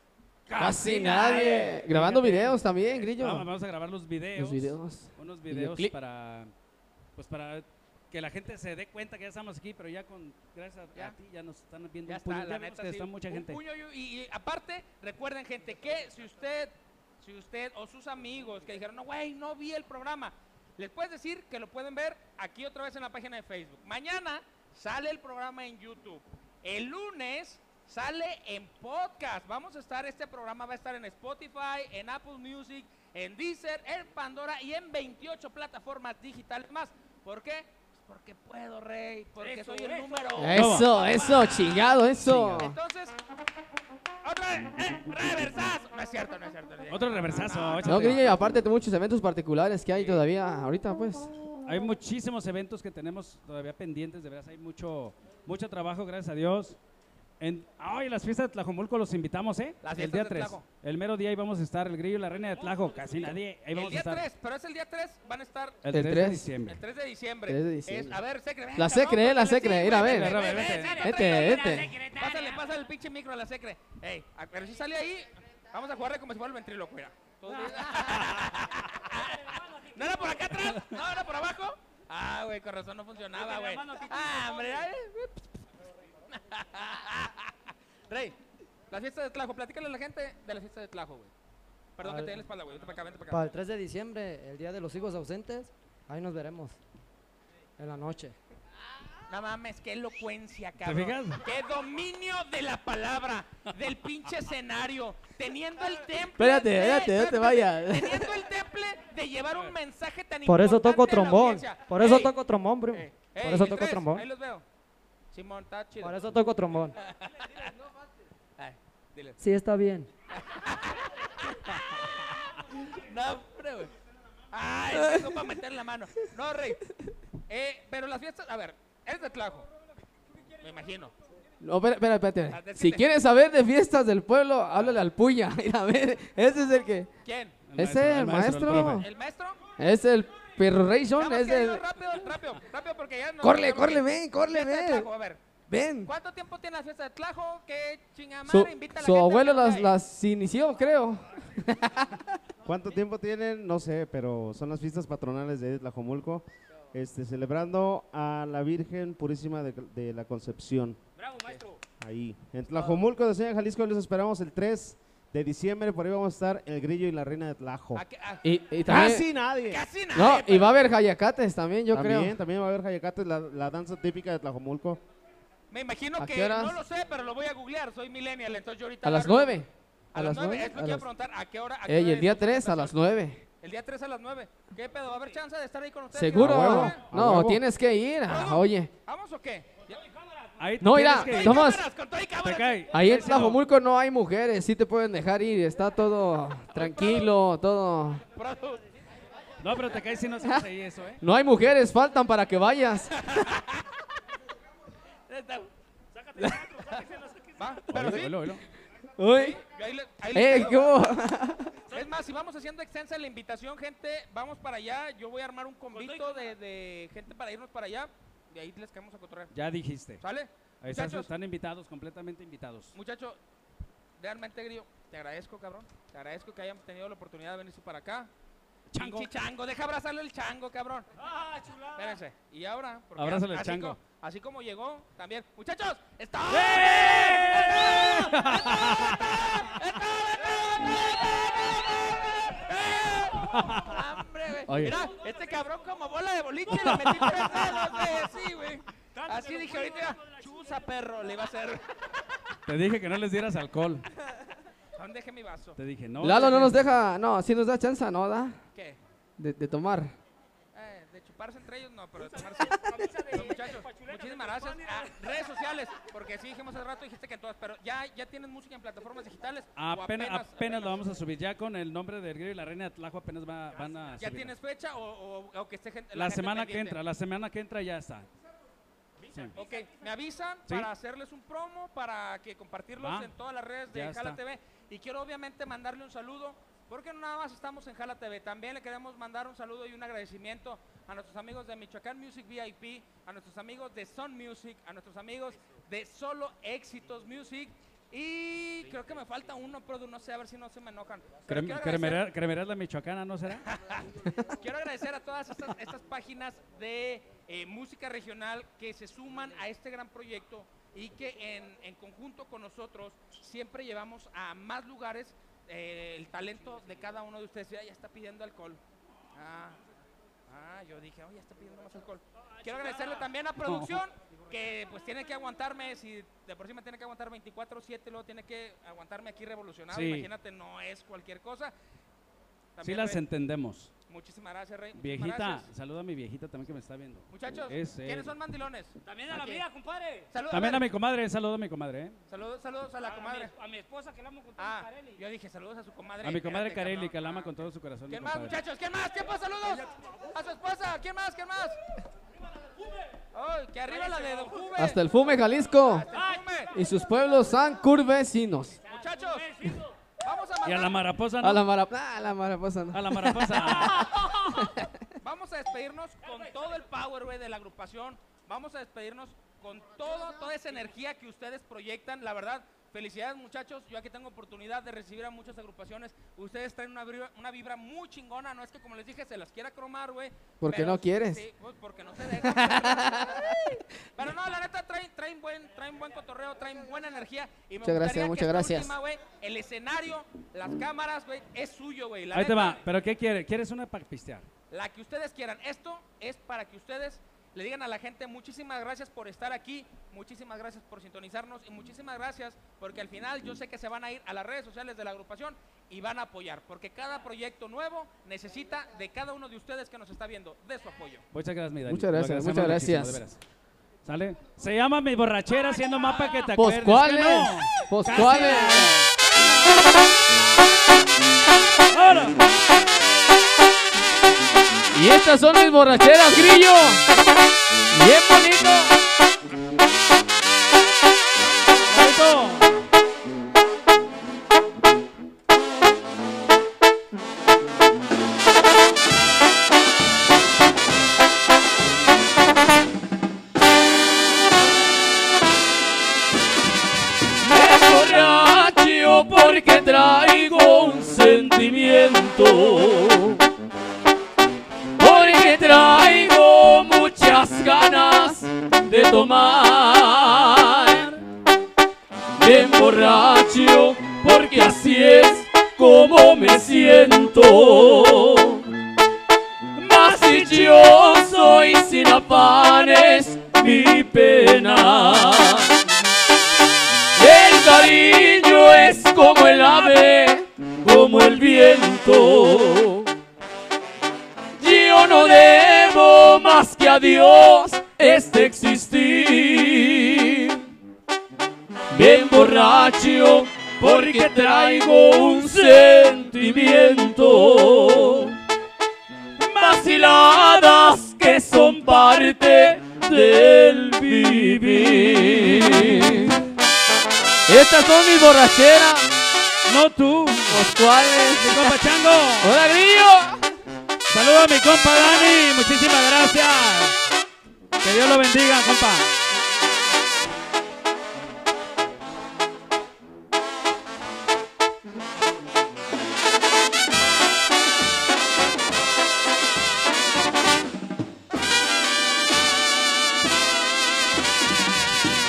Casi nadie. Grabando videos también, Grillo. Vamos, vamos a grabar los videos. Los videos. Unos videos Videoclip. para, pues para que la gente se dé cuenta que ya estamos aquí, pero ya con, gracias a, Ya. a ti ya nos están viendo Ya un puño. está, la neta, que sí, está mucha un gente. puño y- y aparte, recuerden, gente, que si usted, si usted o sus amigos que dijeron, no, güey, no vi el programa, les puedes decir que lo pueden ver aquí otra vez en la página de Facebook. Mañana sale el programa en YouTube. El lunes sale en podcast. Vamos a estar, este programa va a estar en Spotify, en Apple Music, en Deezer, en Pandora y en 28 plataformas digitales más. ¿Por qué? Porque puedo, Rey, porque soy el número Eso, eso, chingado, eso. entonces, vez, eh, reversazo. No es cierto, no es cierto. Otro reversazo. No, échate. Grillo, y aparte de muchos eventos particulares que hay todavía ahorita, pues. Hay muchísimos eventos que tenemos todavía pendientes, de veras hay mucho, mucho trabajo, gracias a Dios. En, ay, las fiestas de Tlajomulco los invitamos, ¿eh? Las el día de 3. Tlajo. El mero día ahí vamos a estar, el grillo y la reina de Tlajo, casi nadie. Ahí El vamos a día estar. 3, pero es el día 3, van a estar El, El 3 de diciembre. el 3 de diciembre. 3 de diciembre. Es- a ver, Secre, ven, La Secre, eh, la Secre, ven, ven. ven, Vete, vete. Pásale, pásale el pinche micro a la Secre. Ey, a- pero si sale ahí, vamos a jugarle como si fuera el ventríloco, mira. ¿No era [LAUGHS] por acá atrás? ¿No era por abajo? Ah, güey, con razón no funcionaba, güey. Ah, hombre. [LAUGHS] Rey, las fiestas de Tlajo, platícale a la gente de las fiestas de Tlajo, güey. Perdón que te dé la espalda, güey. Vente para acá, vente para acá. Para el 3 de diciembre, el día de los hijos ausentes, ahí nos veremos. En la noche. No mames, qué elocuencia, ¿Te cabrón. fijas? Qué dominio de la palabra, del pinche escenario, teniendo el temple. Espérate, de- espérate, no te vayas. Teniendo el temple de llevar un mensaje tan Por eso toco importante a la trombón. audiencia. Por eso Ey, toco trombón, ey, Por eso toco tres, trombón. Ahí los veo. Simón, está chido. Por eso toco trombón. [LAUGHS] Ay, dile. Sí, está bien. [LAUGHS] No, hombre, güey. Ay, tengo para meter la mano. No, Rey. Eh, pero las fiestas, a ver, eres de Tlajo. Me imagino. No, espera, espera, Ah, espérate. decite. Si quieres saber de fiestas del pueblo, háblale al Puya. [LAUGHS] Mira, a ver, ese es el que. ¿Quién? Ese, el maestro. profe. ¿El maestro? Es el Nada más es que el. rápido, rápido, rápido, porque ya no. Corre, ya no- corre, ven, de ven. Tlajo, a ver, Ven. ¿cuánto tiempo tiene la fiesta de Tlajo? ¿Qué chingada Su, madre invita a la su gente abuelo que las, las inició, creo. [LAUGHS] ¿Cuánto tiempo tienen? No sé, pero son las fiestas patronales de Tlajomulco, este, celebrando a la Virgen Purísima de, de la Concepción. Bravo, maestro. Ahí. En Tlajomulco de Ciudad Jalisco los esperamos el 3 de diciembre, por ahí vamos a estar el grillo y la reina de Tlajo. ¿A qué- a- Y, y también. Casi nadie. Casi nada. No, y va a haber hayacates también, yo también, creo. también va a haber jayacates, la, la danza típica de Tlajomulco. Me imagino ¿A que horas? no lo sé, pero lo voy a googlear. Soy millennial, entonces yo ahorita. A las agarro- nueve. A, las nueve. Es lo a que iba a las- preguntar. ¿A qué hora? a qué Ey, hora el día su 3 a las presentación? 9. El día 3 a las 9. ¿Qué pedo? ¿Va a haber chance de estar ahí con ustedes? ¿Seguro? A huevo, ¿Vamos a No, huevo. tienes que ir. ah, oye, o qué? Ahí No, mira, que cae. ahí en. Tlajomulco no hay mujeres, sí te pueden dejar ir, está todo tranquilo, todo. No, pero te caes si no hacemos ahí eso, ¿eh? No hay mujeres, faltan para que vayas. Uy, yo ahí le- ahí les quedo. ¿cómo? Es más, si vamos haciendo extensa la invitación, gente, vamos para allá. Yo voy a armar un convito de, de gente para irnos para allá. Y ahí les quedamos a cotorrear. Ya dijiste. ¿Sale? Ahí están, Muchachos, están invitados, completamente invitados. muchacho, realmente, Grillo, te agradezco, cabrón. Te agradezco que hayan tenido la oportunidad de venirse para acá. Chango. Pinche chango, deja abrazarle el chango, cabrón. Ah, chulada. Espérense. Y ahora, porque Abrázale al así chango. co- así como llegó, también. Muchachos, está. ¡Hombre, güey! Oye. Mira, este cabrón como bola de boliche le metí tres dedos, güey. Sí, güey. Así dije ahorita, chuza perro, le iba a hacer. [LAUGHS] Te dije que no les dieras alcohol. [LAUGHS] ¿Dónde dejé mi vaso? Te dije, no. Lalo no nos deja, no, sí nos da chance, ¿no? Da? ¿Qué? De, de tomar. De entre ellos no, pero de tomarse. Los muchachos, muchísimas gracias. Ah, redes sociales, porque sí dijimos hace rato, dijiste que en todas, pero ya, ya tienes música en plataformas digitales. o Apenas, apenas, lo vamos a subir. Ya con el nombre del Grillo y la Reina de Tlajo apenas va- van a ¿Ya subir. tienes fecha o, o- o que esté gente, La gente semana que entra, la semana que entra ya está. Sí. Ok, me avisan Sí. para hacerles un promo, para que compartirlos Va. en todas las redes de Jala está. TV. Y quiero obviamente mandarle un saludo, porque no nada más estamos en Jala TV, también le queremos mandar un saludo y un agradecimiento a nuestros amigos de Michoacán Music VIP, a nuestros amigos de Sun Music, a nuestros amigos de Solo Éxitos Music. Y creo que me falta uno, pero no sé, a ver si no se me enojan. Crem- cremería- la Michoacana, ¿no será? [LAUGHS] Quiero agradecer a todas estas, estas páginas de eh, música regional que se suman a este gran proyecto y que en, en conjunto con nosotros siempre llevamos a más lugares eh, el talento de cada uno de ustedes. Ya, ya está pidiendo alcohol. Ah, ah, yo dije, ya está pidiendo más alcohol. Quiero agradecerle también a producción que pues tiene que aguantarme, si de por sí me tiene que aguantar 24/7, luego tiene que aguantarme aquí revolucionado. Sí. Imagínate, no es cualquier cosa. Sí También, las entendemos. Muchísimas gracias, Rey. muchísimas Viejita, gracias. saluda a mi viejita también que me está viendo. Muchachos, Es ¿quiénes son mandilones? También a la Aquí. mía, compadre. Saludos, También a mi comadre, saludo a mi comadre, ¿eh? saludos, saludos a la comadre. A mi, a mi esposa que la amo con todo Ah, Carelli. yo dije saludos a su comadre. A mi comadre Espérate, Carelli, que la ama Ah. con todo su corazón. mi ¿Quién más, compadre. muchachos? ¿Quién más? ¿Quién más? Saludos. A su esposa. ¿Quién más? ¿Quién más? Ay, que arriba la de Don Juve. Hasta el Fume Jalisco Hasta el Juve. y sus pueblos san curvecinos. Muchachos, vamos a Y a la mandar, mariposa, ¿no? A la mara... ah, a la mariposa. no. A la mariposa. [LAUGHS] vamos a despedirnos con todo el power, güey, de la agrupación. Vamos a despedirnos con todo, toda esa energía que ustedes proyectan. La verdad, felicidades, muchachos. Yo aquí tengo oportunidad de recibir a muchas agrupaciones. Ustedes traen una vibra, una vibra muy chingona. No es que, como les dije, se las quiera cromar, güey. Porque pero no quieres. Sí, pues porque no se dejan. [LAUGHS] pero no, la neta, traen, traen, buen, traen buen cotorreo, traen buena energía. Y me Muchas gracias, muchas gracias. última, el escenario, las cámaras, güey, es suyo, güey. Ahí te va. ¿Pero qué quiere? ¿Quieres una para pistear? la que ustedes quieran. Esto es para que ustedes le digan a la gente muchísimas gracias por estar aquí, muchísimas gracias por sintonizarnos y muchísimas gracias porque al final yo sé que se van a ir a las redes sociales de la agrupación y van a apoyar, porque cada proyecto nuevo necesita de cada uno de ustedes que nos está viendo, de su apoyo. Muchas gracias, mi Dani. Muchas gracias, muchas gracias. ¿Sale? Se llama Mi Borrachera haciendo mapa que te Pues acuerdes. cuáles, ¿que no? pues Casi. cuáles. Ahora. Y estas son mis borracheras, grillo. Bien bonito. Bonito. Porque traigo un sentimiento. Tomar. Me emborracho porque así es como me siento. Mas si yo sin afanes mi pena. El cariño es como el ave, como el viento. Yo no debo más que a Dios este existir. Bien borracho porque traigo un sentimiento. Vaciladas que son parte del vivir. Estas son mis borracheras. No tú. Pues cuáles. Mi compa Chango. Hola, grillo. Saludos a mi compa Dani. Muchísimas gracias. Que Dios lo bendiga, compa.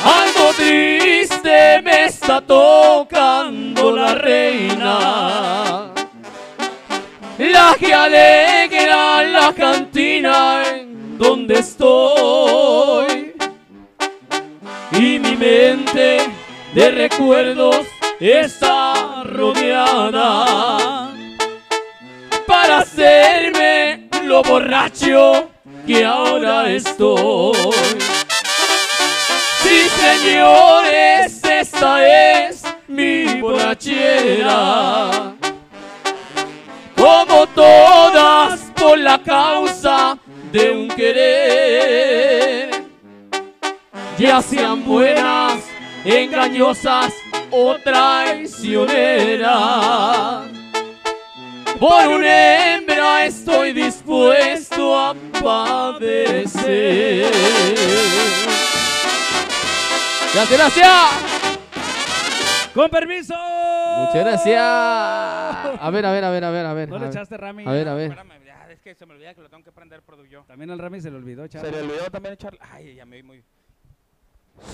Algo triste me está tocando la reina. La que alegra la cantina donde estoy. Y mi mente de recuerdos está rodeada para hacerme lo borracho que ahora estoy. Sí, señores, esta es mi borrachera. Como todas la causa de un querer. Ya sean buenas, engañosas o traicioneras. Por una hembra estoy dispuesto a padecer. Gracias, gracias. ¡Con permiso! Muchas gracias. A ver, a ver, a ver, a ver, a ver. ¿No a le ver. echaste Rami? A ver, a ver. Que se me olvida que lo tengo que prender por yo. También al Rami se le olvidó echar. Se le olvidó también echar. Ay, ya me vi muy.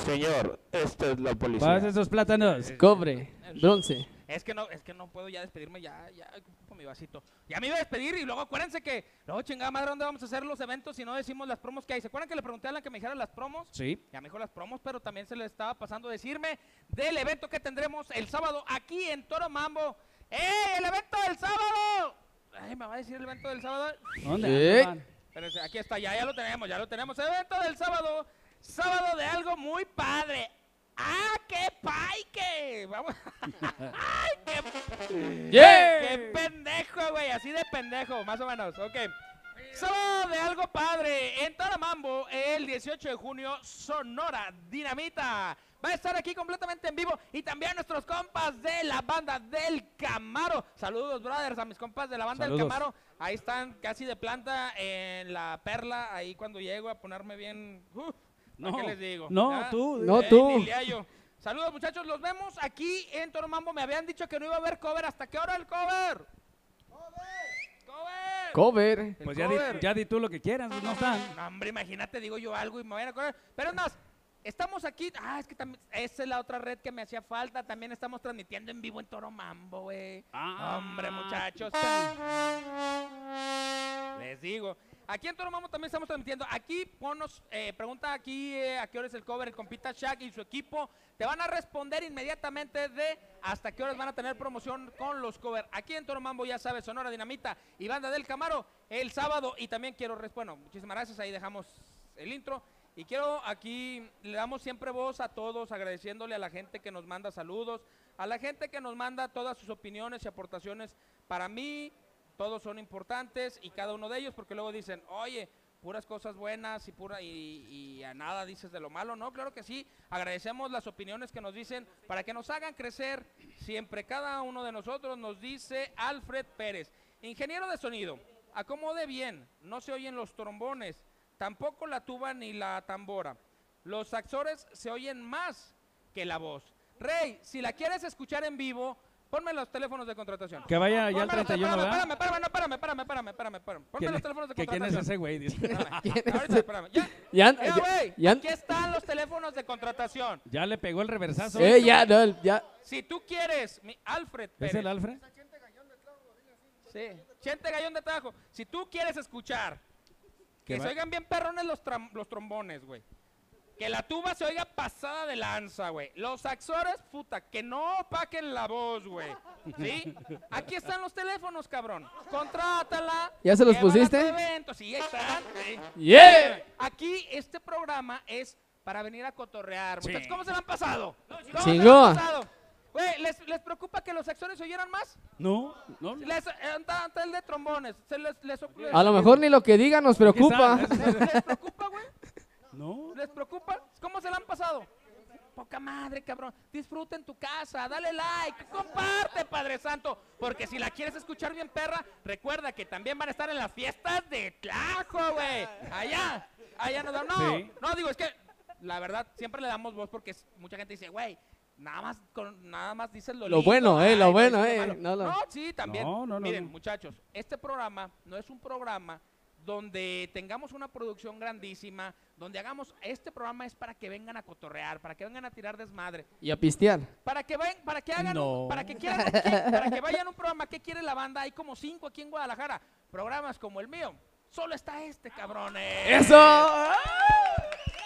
Señor, esta es la policía. Pasa esos plátanos. Cobre, bronce. Es que no, es que no puedo ya despedirme, ya, ya, ocupo mi vasito. Ya me iba a despedir y luego acuérdense que, luego chingada madre, ¿dónde vamos a hacer los eventos si no decimos las promos que hay? ¿Se acuerdan que le pregunté a Alan que me dijera las promos? Sí. Ya me dijo las promos, pero también se le estaba pasando a decirme del evento que tendremos el sábado aquí en Toro Mambo. ¡Eh, el evento del sábado! Ay, me va a decir el evento del sábado. ¿Dónde? Sí. andan? Espérense, aquí está, ya, ya lo tenemos, ya lo tenemos. Evento del sábado, sábado de algo muy padre. ¡Ah, qué paique! Vamos. [LAUGHS] ¡Ay, qué, [LAUGHS] Yeah. qué pendejo, güey! Así de pendejo, más o menos. Ok. Sábado de algo padre. En Taramambo, el 18 de junio, Sonora Dinamita. Va a estar aquí completamente en vivo. Y también nuestros compas de la banda del Camaro. Saludos, brothers, a mis compas de la banda Saludos. del Camaro. Ahí están casi de planta en la perla. Ahí cuando llego a ponerme bien. ¿para No, ¿Qué les digo? no, ¿Ya? tú. No, Eh, tú. Saludos muchachos, los vemos aquí en Toro Mambo. Me habían dicho que no iba a haber cover. ¿Hasta qué hora el cover? ¡Cover! Pues ya di, ya di tú lo que quieras, pues no están. No, hombre, imagínate, digo yo algo y me vayan a correr. Pero es más, estamos aquí. Ah, es que también. Esa es la otra red que me hacía falta. También estamos transmitiendo en vivo en Toro Mambo, güey. Ah. Hombre, muchachos. Les digo. Aquí en Toro Mambo también estamos transmitiendo. Aquí ponos, eh, pregunta aquí eh, a qué hora es el cover el compita Shaq y su equipo. Te van a responder inmediatamente de hasta qué horas van a tener promoción con los covers. Aquí en Toro Mambo, ya sabes, Sonora Dinamita y Banda del Camaro el sábado. Y también quiero, res- bueno, muchísimas gracias. Ahí dejamos el intro. Y quiero aquí, le damos siempre voz a todos, agradeciéndole a la gente que nos manda saludos, a la gente que nos manda todas sus opiniones y aportaciones. Para mí, todos son importantes y cada uno de ellos, porque luego dicen, oye, puras cosas buenas y pura y, a nada dices de lo malo, ¿no? Claro que sí. Agradecemos las opiniones que nos dicen para que nos hagan crecer siempre. Cada uno de nosotros nos dice Alfred Pérez, ingeniero de sonido. Acomode bien, no se oyen los trombones, tampoco la tuba ni la tambora. Los saxores se oyen más que la voz. Rey, si la quieres escuchar en vivo, ponme los teléfonos de contratación. Que vaya ya al Ponme los- 31, espérame, ¿verdad? espérame, espérame, espérame, espérame, espérame, espérame, espérame. Ponme ¿Quién los es- teléfonos de que ¿Quién es contratación. ese güey? Dice. Espérame, ahorita, espérame. Ya, Ya, ya, ya, güey. ya- Aquí están los teléfonos de contratación. Ya le pegó el reversazo. Eh, ya, no, ya. Si tú quieres, mi Alfred ¿Es Pérez. el Alfred? Sí. Chente Gallón de Tajo. Si tú quieres escuchar Que se oigan bien perrones los, los trombones, güey. Que la tuba se oiga pasada de lanza, güey. Los saxores, puta, que no opaquen la voz, güey. ¿Sí? Aquí están los teléfonos, cabrón. Contrátala. ¿Ya se los pusiste? evento. Sí, ahí están. sí. Yeah. Aquí este programa es para venir a cotorrear. Muchachos, ¿cómo se la han pasado? ¿Cómo se la han Chingón. pasado? Güey, ¿les, ¿les preocupa que los saxores se oyeran más? No, no. Les, eh, anda- anda el de trombones. Se les, les, les- A lo mejor ni lo que diga nos preocupa. Les preocupa, güey. No. ¿Les preocupa? ¿Cómo se la han pasado? Poca madre, cabrón. Disfruta en tu casa, dale like, comparte, Padre Santo. Porque si la quieres escuchar bien, perra, recuerda que también van a estar en las fiestas de Tlajo, güey. Allá, allá nos dan. No, Sí. no, digo, es que la verdad siempre le damos voz porque mucha gente dice, güey. Nada más, con, nada más dices lo, Lo lindo, bueno, eh, lo ay, bueno, eh, malo". no lo- No, sí, también. No, no, no, Miren, no. muchachos, este programa no es un programa donde tengamos una producción grandísima, donde hagamos, este programa es para que vengan a cotorrear, para que vengan a tirar desmadre, Y a pistear. para que vayan, para que hagan, un- para que quieran, ¿qué- para que vayan a un programa, ¿qué quiere la banda? Hay como cinco aquí en Guadalajara, programas como el mío, solo está este, cabrones. ¡Eso!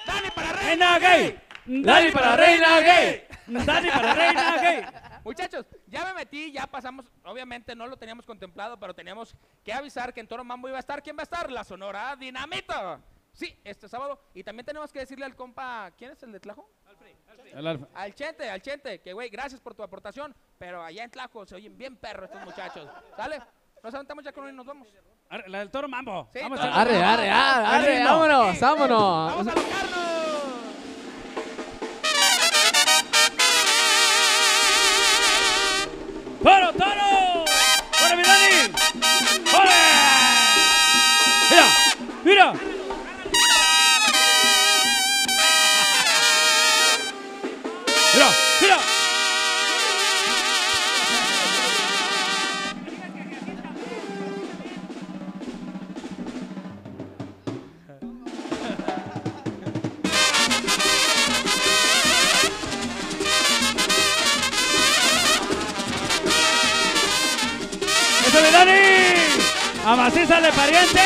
¡Dani para Reina ¡Reina gay! ¡Dani para reina gay! ¡Dani para reina gay! Muchachos, ya me metí, ya pasamos, obviamente no lo teníamos contemplado, pero teníamos que avisar que en Toro Mambo iba a estar. ¿Quién va a estar? La Sonora Dinamita. Sí, este sábado. Y también tenemos que decirle al compa, ¿quién es el de Tlajo? El Alfa. Al Chente, al Chente, que güey, gracias por tu aportación, pero allá en Tlajo se oyen bien perros estos muchachos. ¿Sale? Nos aventamos ya con uno y nos vamos. Arre, La del toro mambo. Sí, Vamos toro Arre, arre, arre, arre, ritmo. vámonos, Sí, vámonos. ¡Vamos a locarnos! ¡Toro, toro! ¡Ora, mi Dani! ¡Mira! ¡Mira! ¡Mira! ¡Amaciza de pariente!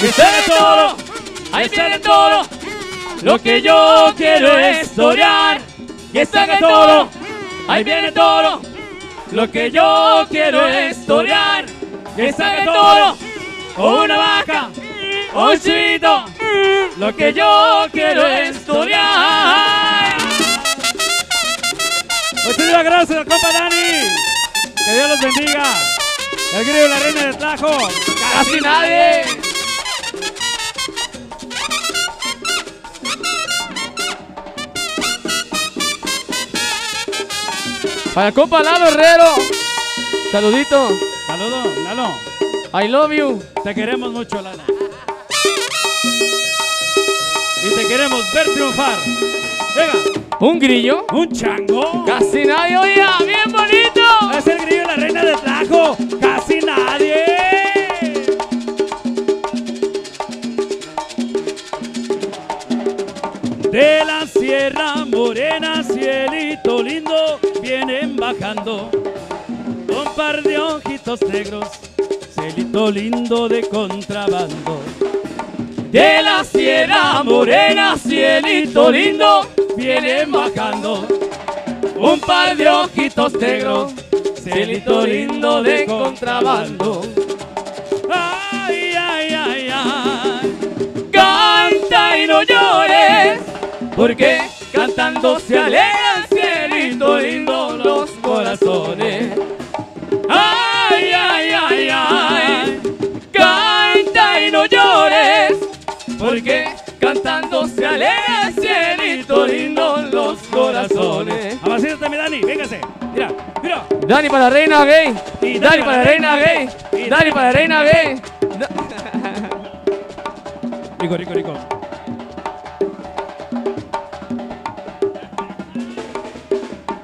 Que sale todo, ahí viene todo. Lo que yo quiero es torear. Que salga todo, ahí viene todo. Lo que yo quiero es torear. Que salga todo, o una vaca, o un chivito. Lo que yo quiero es torear. Muchísimas gracias, compa Dani. Que Dios los bendiga. El grillo y la reina de Tlajo. Casi nadie. Para el compa Lalo Herrero. Saludito. Saludos, Lalo. I love you. Te queremos mucho, Lalo. Y te queremos ver triunfar. Venga, Un grillo. un chango. Casi nadie. Oiga, bien bonito. Es el grillo la reina de Tlajo. Casi nadie. De la Sierra Morena, cielito lindo, vienen bajando. Un par de ojitos negros, cielito lindo de contrabando. De la Sierra Morena, cielito lindo, vienen bajando. Un par de ojitos negros, cielito lindo de contrabando. Ay, ay, ay, ay. Canta y no llores, porque cantando se alegran, cielito lindo los corazones. Cantando se alegran, cielito lindo los corazones. Amacítate, mi Dani, véngase. Mira, mira. Dani para la reina gay. Y Dani para la reina gay. Y Dani para la reina gay. [LAUGHS] Rico, rico, rico.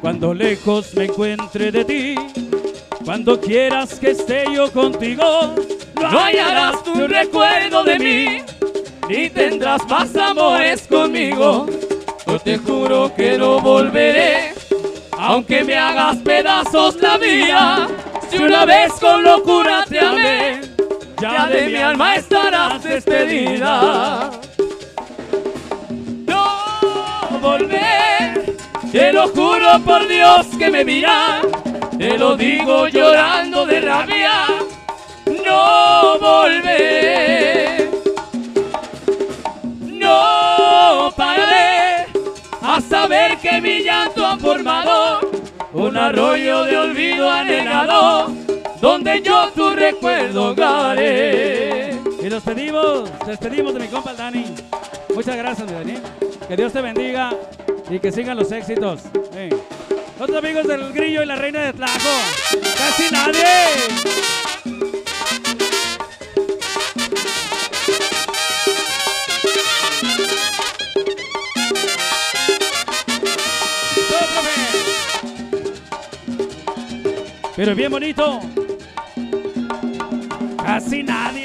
Cuando lejos me encuentre de ti, cuando quieras que esté yo contigo, No hallarás tu recuerdo de mí, ni tendrás más amores conmigo. Yo te juro que no volveré, aunque me hagas pedazos la vida. Si una vez con locura te amé, ya de mi alma estarás despedida. No volver, te lo juro por Dios que me mira, te lo digo llorando de rabia no volver. Que mi llanto ha formado un arroyo de olvido anhelado, donde yo tu recuerdo hogaré. Y nos pedimos, despedimos de mi compa Dani. Muchas gracias, mi Dani. Que Dios te bendiga y que sigan los éxitos. Los amigos del Grillo y la Reina de Tlajo. ¡Casi nadie! Pero bien bonito. Casi nadie.